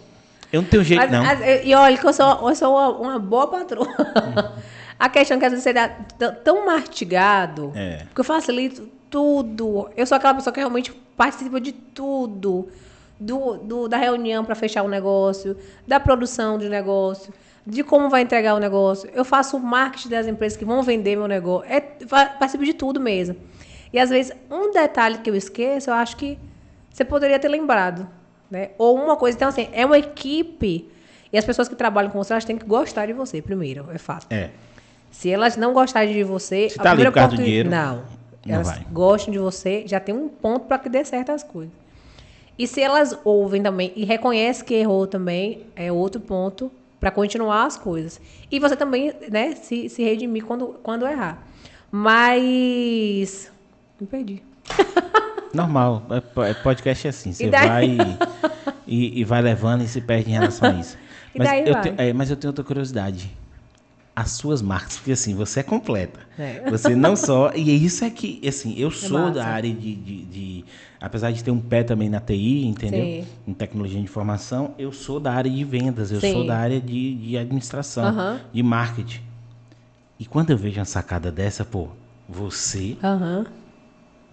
eu não tenho jeito, não. mas- e olha que eu sou, eu sou uma, uma boa patroa. A questão é que às vezes você dá t- tão mastigado, É. porque eu facilito tudo. Eu sou aquela pessoa que realmente participa de tudo. Do, do- da reunião para fechar o negócio, da produção de negócio, de como vai entregar o negócio. Eu faço o marketing das empresas que vão vender meu negócio. É, participo de tudo mesmo. E às vezes, um detalhe que eu esqueço, eu acho que você poderia ter lembrado. Né? Ou uma coisa. Então, assim, é uma equipe. E as pessoas que trabalham com você, elas têm que gostar de você primeiro. É fácil. É. Se elas não gostarem de você, Se a tá ali primeira por causa do dinheiro, Não. não Elas vai. gostam de você, já tem um ponto para que dê certo as coisas. E se elas ouvem também e reconhecem que errou também, é outro ponto para continuar as coisas. E você também, né, se, se redimir quando, quando errar. Mas. Me perdi. Normal. É, é podcast é assim. Você daí? vai e, e vai levando e se perde em relação a isso. Mas, eu vai. te- é, mas eu tenho outra curiosidade. As suas marcas, porque assim, você é completa. É. Você não só. E é isso é que, assim, eu sou massa. da área de, de, de- Apesar de ter um pé também na TI, entendeu? Sim. Em tecnologia de informação, eu sou da área de vendas, eu Sim. sou da área de, de administração, Aham. de marketing. E quando eu vejo uma sacada dessa, pô, você Aham.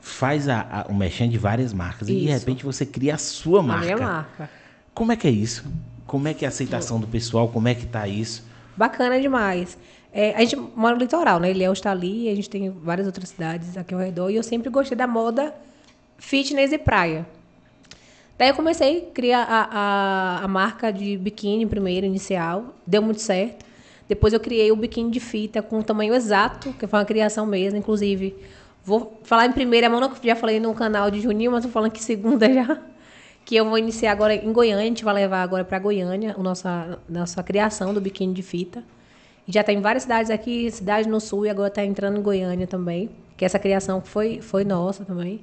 faz a, a, o mexendo de várias marcas e de Isso. repente você cria a sua A marca. minha marca. Como é que é isso? Como é que é a aceitação do pessoal? Como é que tá isso? Bacana demais. É, a gente mora no litoral, né? Ilhéus está ali, a gente tem várias outras cidades aqui ao redor. E eu sempre gostei da moda fitness e praia. Daí eu comecei a criar a, a, a marca de biquíni primeiro, inicial. Deu muito certo. Depois eu criei o biquíni de fita com o tamanho exato, que foi uma criação mesmo. Inclusive, vou falar em primeira mão, já falei no canal de Juninho, mas estou falando que segunda já. Que eu vou iniciar agora em Goiânia. A gente vai levar agora para Goiânia a nossa, nossa criação do biquíni de fita. Já tem várias cidades aqui, cidade no sul, e agora está entrando em Goiânia também. Que essa criação foi, foi nossa também.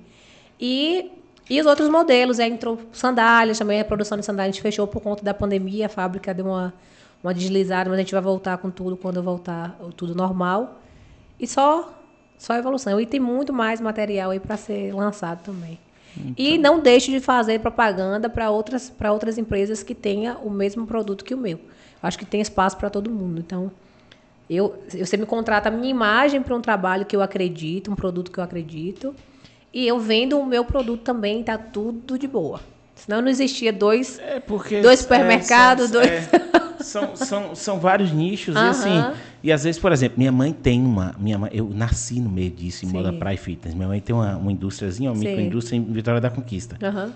E, e os outros modelos, aí entrou sandálias também, a produção de sandálias a gente fechou por conta da pandemia, a fábrica deu uma, uma deslizada, mas a gente vai voltar com tudo quando voltar tudo normal. E só, só evolução. E tem muito mais material aí para ser lançado também. E não deixe de fazer propaganda para outras, outras empresas que tenham o mesmo produto que o meu. Acho que tem espaço para todo mundo. Então, eu, você me contrata a minha imagem para um trabalho que eu acredito, um produto que eu acredito. E eu vendo o meu produto também, tá tudo de boa. Senão não existia dois. É porque. Dois supermercados, são, dois- é, são, são, são vários nichos. E assim. E às vezes, por exemplo, minha mãe tem uma. Minha mãe, eu nasci no meio disso, em Sim. moda praia e fitness. Minha mãe tem uma, uma indústriazinha, uma Sim. microindústria em Vitória da Conquista. Aham.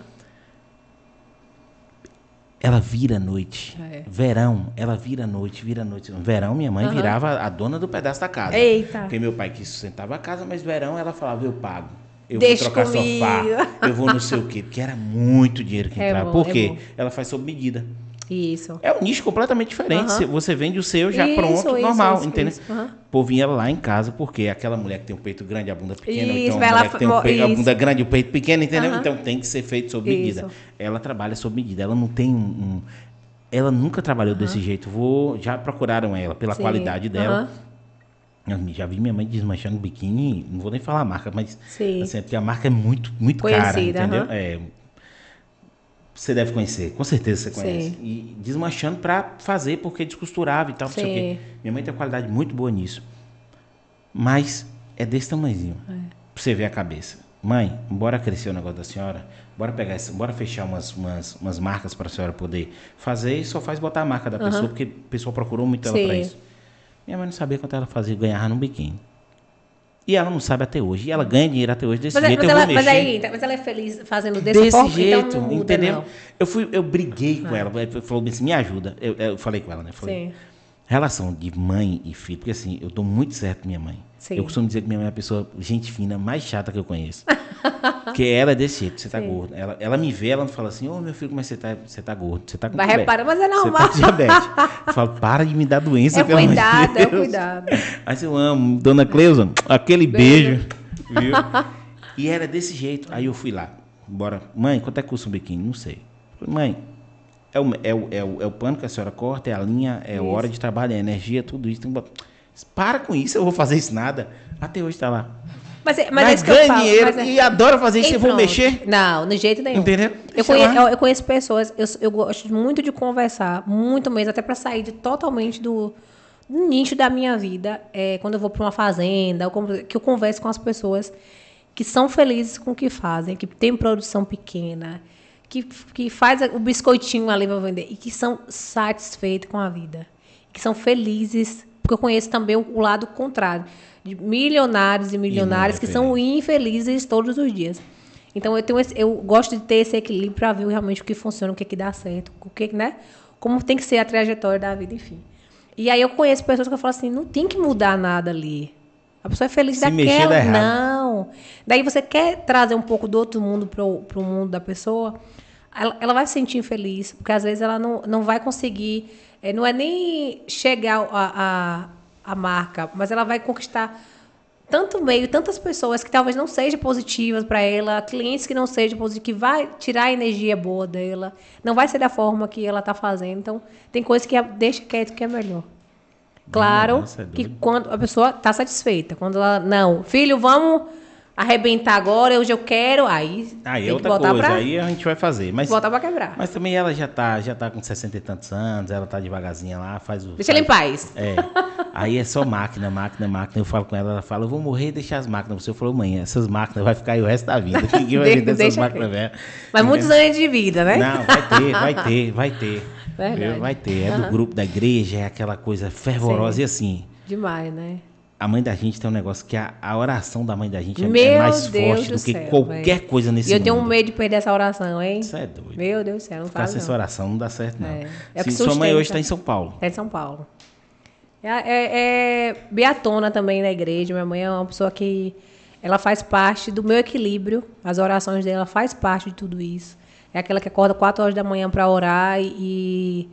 Ela vira à noite. É. Verão, ela vira à noite, vira à noite. Verão, minha mãe Aham. virava a dona do pedaço da casa. Eita. Porque meu pai que sustentava a casa, mas verão ela falava, eu pago. Eu Deixa vou trocar comigo. sofá, eu vou não sei o quê. Porque era muito dinheiro que É entrava. bom, Por é quê? bom. Ela faz sob medida. Isso. É um nicho completamente diferente. Aham. Você- vende o seu já Isso, pronto, isso, normal, isso, entendeu? isso. O povo ia lá em casa, porque aquela mulher que tem um peito grande e a bunda pequena, Isso, então vai a lá mulher que tem um peito, a bunda grande e o peito pequeno, entendeu? Aham. Então tem que ser feito sob medida. Ela trabalha sob medida, ela não tem um... um- ela nunca trabalhou desse jeito. Vou, já procuraram ela pela Sim. qualidade dela. Eu já vi minha mãe desmanchando biquíni, não vou nem falar a marca, mas Sim. assim, é porque a marca é muito, muito cara, Conhecida, entendeu? aham. É, Você deve conhecer, com certeza você conhece. Sim. E desmanchando pra fazer, porque descosturava e tal, não sei o quê. Sim. Minha mãe tem uma qualidade muito boa nisso. Mas é desse tamanhozinho. É. Pra você ver a cabeça. Mãe, bora crescer o negócio da senhora. Bora pegar essa, bora fechar umas, umas, umas marcas pra senhora poder fazer e só faz botar a marca da pessoa, porque o pessoal procurou muito ela Sim. isso. Minha mãe não sabia quanto ela fazia, ganhava num biquíni. E ela não sabe até hoje. E ela ganha dinheiro até hoje desse Mas, é- jeito. mas eu ela, mas aí, então, mas ela é feliz fazendo desse, desse forma, jeito, então muda, entendeu? não. Eu fui, eu briguei com ela. Ela falou assim, me ajuda. Eu, eu falei com ela, né? Falei, Sim. Relação de mãe e filho, porque assim, eu dou muito certo com minha mãe. Sim. Eu costumo dizer que minha mãe é a pessoa, gente fina, mais chata que eu conheço. porque ela é desse jeito, você tá gordo. Ela, ela me vê, ela fala assim, ô meu filho, mas você tá, você tá gordo, você tá com Vai diabetes. reparar, mas é Você normal. tá com diabetes. Eu falo, para de me dar doença, É pelo amor de cuidado, é cuidado. Mas eu amo, dona Cleusa, aquele beijo. Beijo. Viu? E era desse jeito. Aí eu fui lá. Bora. Mãe, quanto é que custa um biquíni? Não sei. Falei, mãe, é o, é, o, é, o, é o pano que a senhora corta, é a linha, é a hora de trabalho, é a energia, tudo isso. Tem que botar- Para com isso, eu vou fazer isso nada. Até hoje tá lá. Mas, é- mas, Mas, é isso que eu ganha falo. dinheiro mas é- e adora fazer isso. E Eu vou mexer. Não, de jeito nenhum. Entendeu? Eu conheço, eu, eu conheço pessoas, eu, eu gosto muito de conversar, muito mesmo, até para sair de, totalmente do, do nicho da minha vida. É, quando eu vou para uma fazenda, eu que eu converso com as pessoas que são felizes com o que fazem, que tem produção pequena, que, que faz o biscoitinho ali para vender e que são satisfeitos com a vida, que são felizes, porque eu conheço também o, o lado contrário, de milionários e milionários que são infelizes todos os dias. Então eu tenho esse- eu gosto de ter esse equilíbrio para ver realmente o que funciona, o que, que dá certo, o que, né? Como tem que ser a trajetória da vida, enfim. E aí eu conheço pessoas que eu falo assim, não tem que mudar nada ali. A pessoa é feliz Se daquela. Não. Daí você quer trazer um pouco do outro mundo para o mundo da pessoa, ela, ela vai se sentir infeliz, porque às vezes ela não, não vai conseguir, eh, não é nem chegar a, a, a marca, mas ela vai conquistar tanto meio, tantas pessoas que talvez não sejam positivas para ela, clientes que não sejam positivos, que vai tirar a energia boa dela, não vai ser da forma que ela está fazendo. Então, tem coisas que a- deixa quieto que é melhor. Claro Nossa, é que quando a pessoa está satisfeita, quando ela, não, filho, vamos arrebentar agora, hoje eu quero, aí Aí é outra coisa, para aí a gente vai fazer. Mas, botar para quebrar. mas também ela já tá, já tá com 60 e tantos anos, ela tá devagarzinha lá, faz o. Deixa ela em paz. É. Aí é só máquina, máquina, máquina. Eu falo com ela, ela fala, eu vou morrer e deixar as máquinas. Você falou, mãe, essas máquinas vai ficar aí o resto da vida. Ninguém vai vender essas máquinas velhas. Mas muitos anos de vida, né? Não, vai ter, vai ter, vai ter. Verdade. Vai ter. É do Aham. grupo da igreja, é aquela coisa fervorosa. Sim. E assim, Demais, né? A mãe da gente tem um negócio que a, a oração da mãe da gente é, é mais Deus forte do do que céu, qualquer velho. coisa nesse E eu mundo. tenho um medo de perder essa oração, hein? Isso é doido. Meu Deus do céu, não Ficar faz sem essa oração não dá certo, não. É. É Se sua mãe hoje está em São Paulo. É de São Paulo. É, é, é beatona também na igreja. Minha mãe é uma pessoa que ela faz parte do meu equilíbrio. As orações dela faz parte de tudo isso. É aquela que acorda 4 horas da manhã para orar e,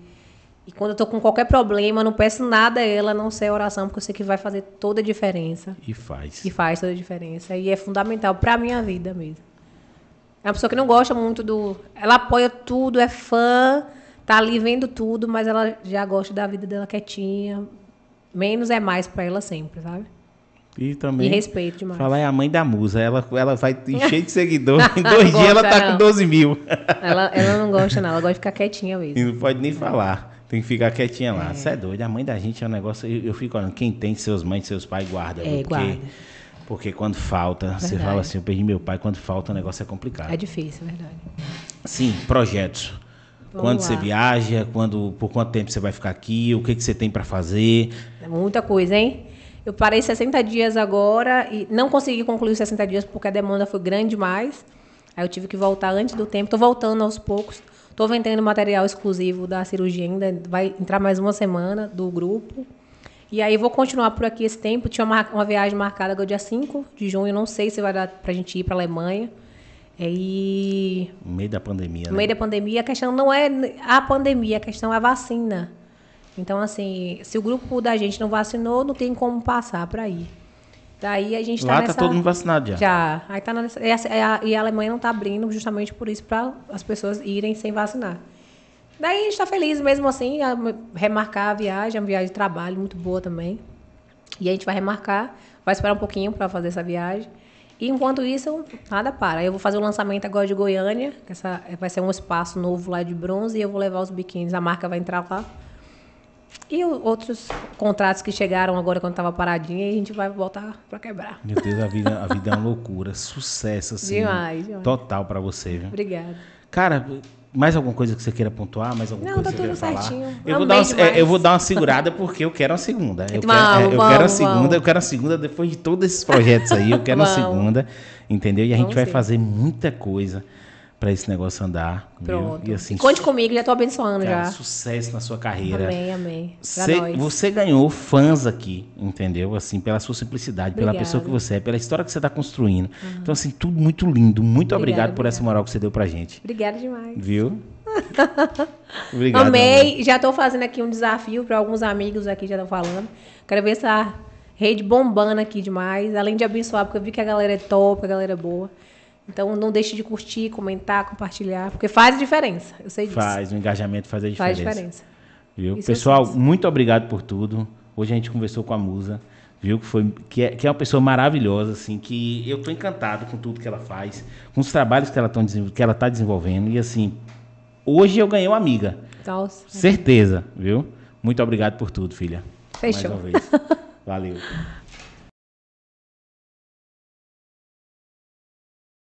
e quando eu tô com qualquer problema, não peço nada a ela, a não ser a oração, porque eu sei que vai fazer toda a diferença. E faz. E faz toda a diferença. E é fundamental para minha vida mesmo. É uma pessoa que não gosta muito do. Ela apoia tudo, é fã, tá ali vendo tudo, mas ela já gosta da vida dela quietinha. Menos é mais para ela sempre, sabe? E também. E respeito demais. Falar é a mãe da musa. Ela, ela vai encher de seguidor. em dois dias ela tá com não. 12 mil. Ela, ela não gosta, não. Ela gosta de ficar quietinha mesmo. E não pode nem falar. Tem que ficar quietinha lá. É. Você é doido. A mãe da gente é um negócio. Eu, eu fico olhando. Quem tem seus mães, seus pais, guarda. É, porque, guarda. Porque quando falta, você Verdade. fala assim: eu perdi meu pai. Quando falta, o negócio é complicado. É difícil, é verdade. Sim, projetos. Vamos quando lá. você viaja, quando, por quanto tempo você vai ficar aqui, o que, que você tem para fazer. É muita coisa, hein? Eu parei 60 dias agora e não consegui concluir os 60 dias porque a demanda foi grande demais. Aí eu tive que voltar antes do tempo. Tô voltando aos poucos. Tô vendendo material exclusivo da cirurgia ainda. Vai entrar mais uma semana do grupo. E aí vou continuar por aqui esse tempo. Tinha uma, uma viagem marcada agora dia 5 de junho. Não sei se vai dar pra gente ir pra Alemanha. É, E No meio da pandemia, no né? meio da pandemia, a questão não é a pandemia, a questão é a vacina. Então, assim, se o grupo da gente não vacinou, não tem como passar para ir. Daí a gente tá Lá nessa... tá todo mundo vacinado já. Já. Aí tá nessa... e a- Alemanha não tá abrindo justamente por isso, para as pessoas irem sem vacinar. Daí a gente tá feliz mesmo assim, a remarcar a viagem, é uma viagem de trabalho muito boa também. E a gente vai remarcar, vai esperar um pouquinho para fazer essa viagem. E enquanto isso, nada para. Eu vou fazer o lançamento agora de Goiânia, que essa vai ser um espaço novo lá de bronze, e eu vou levar os biquínis. A marca vai entrar lá. E outros contratos que chegaram agora quando estava paradinha, e a gente vai voltar para quebrar. Meu Deus, a vida, a vida é uma loucura. Sucesso, assim. Demais, demais. Total pra você, viu? Obrigada. Cara, mais alguma coisa que você queira pontuar? Mais alguma Não, coisa tá que você queira falar? certinho. Eu vou, dar uma, é, eu vou dar uma segurada porque eu quero uma segunda. Eu, Vamos, quero, é, eu vamos, quero a segunda, vamos. eu quero a segunda depois de todos esses projetos aí. Eu quero a Vamos. segunda, entendeu? E a gente vai sim. fazer muita coisa pra esse negócio andar. viu? Pronto. E assim, Conte comigo, já tô abençoando cara, já. sucesso na sua carreira. Amém, amém. Cê- você ganhou fãs aqui, entendeu? Assim, pela sua simplicidade, pela Obrigada. pessoa que você é, pela história que você está construindo. Então, assim, tudo muito lindo. Muito Obrigada, obrigado por essa moral que você deu pra gente. Obrigada demais. Viu? obrigado. amor. Amei. Já tô fazendo aqui um desafio para alguns amigos aqui já estão falando. Quero ver essa rede bombando aqui demais. Além de abençoar, porque eu vi que a galera é top, a galera é boa. Então não deixe de curtir, comentar, compartilhar, porque faz diferença. Eu sei disso. Faz, o engajamento faz a diferença. Faz diferença. Viu? Isso Pessoal, sei. muito obrigado por tudo. Hoje a gente conversou com a Musa, viu? Que, foi, que, é, que é uma pessoa maravilhosa, assim, que eu tô encantado com tudo que ela faz, com os trabalhos que ela, tão, desenvol- que ela tá desenvolvendo. E assim, hoje eu ganhei uma amiga. Nossa. Certeza, viu? Muito obrigado por tudo, filha. Fechou. Mais uma vez. Valeu.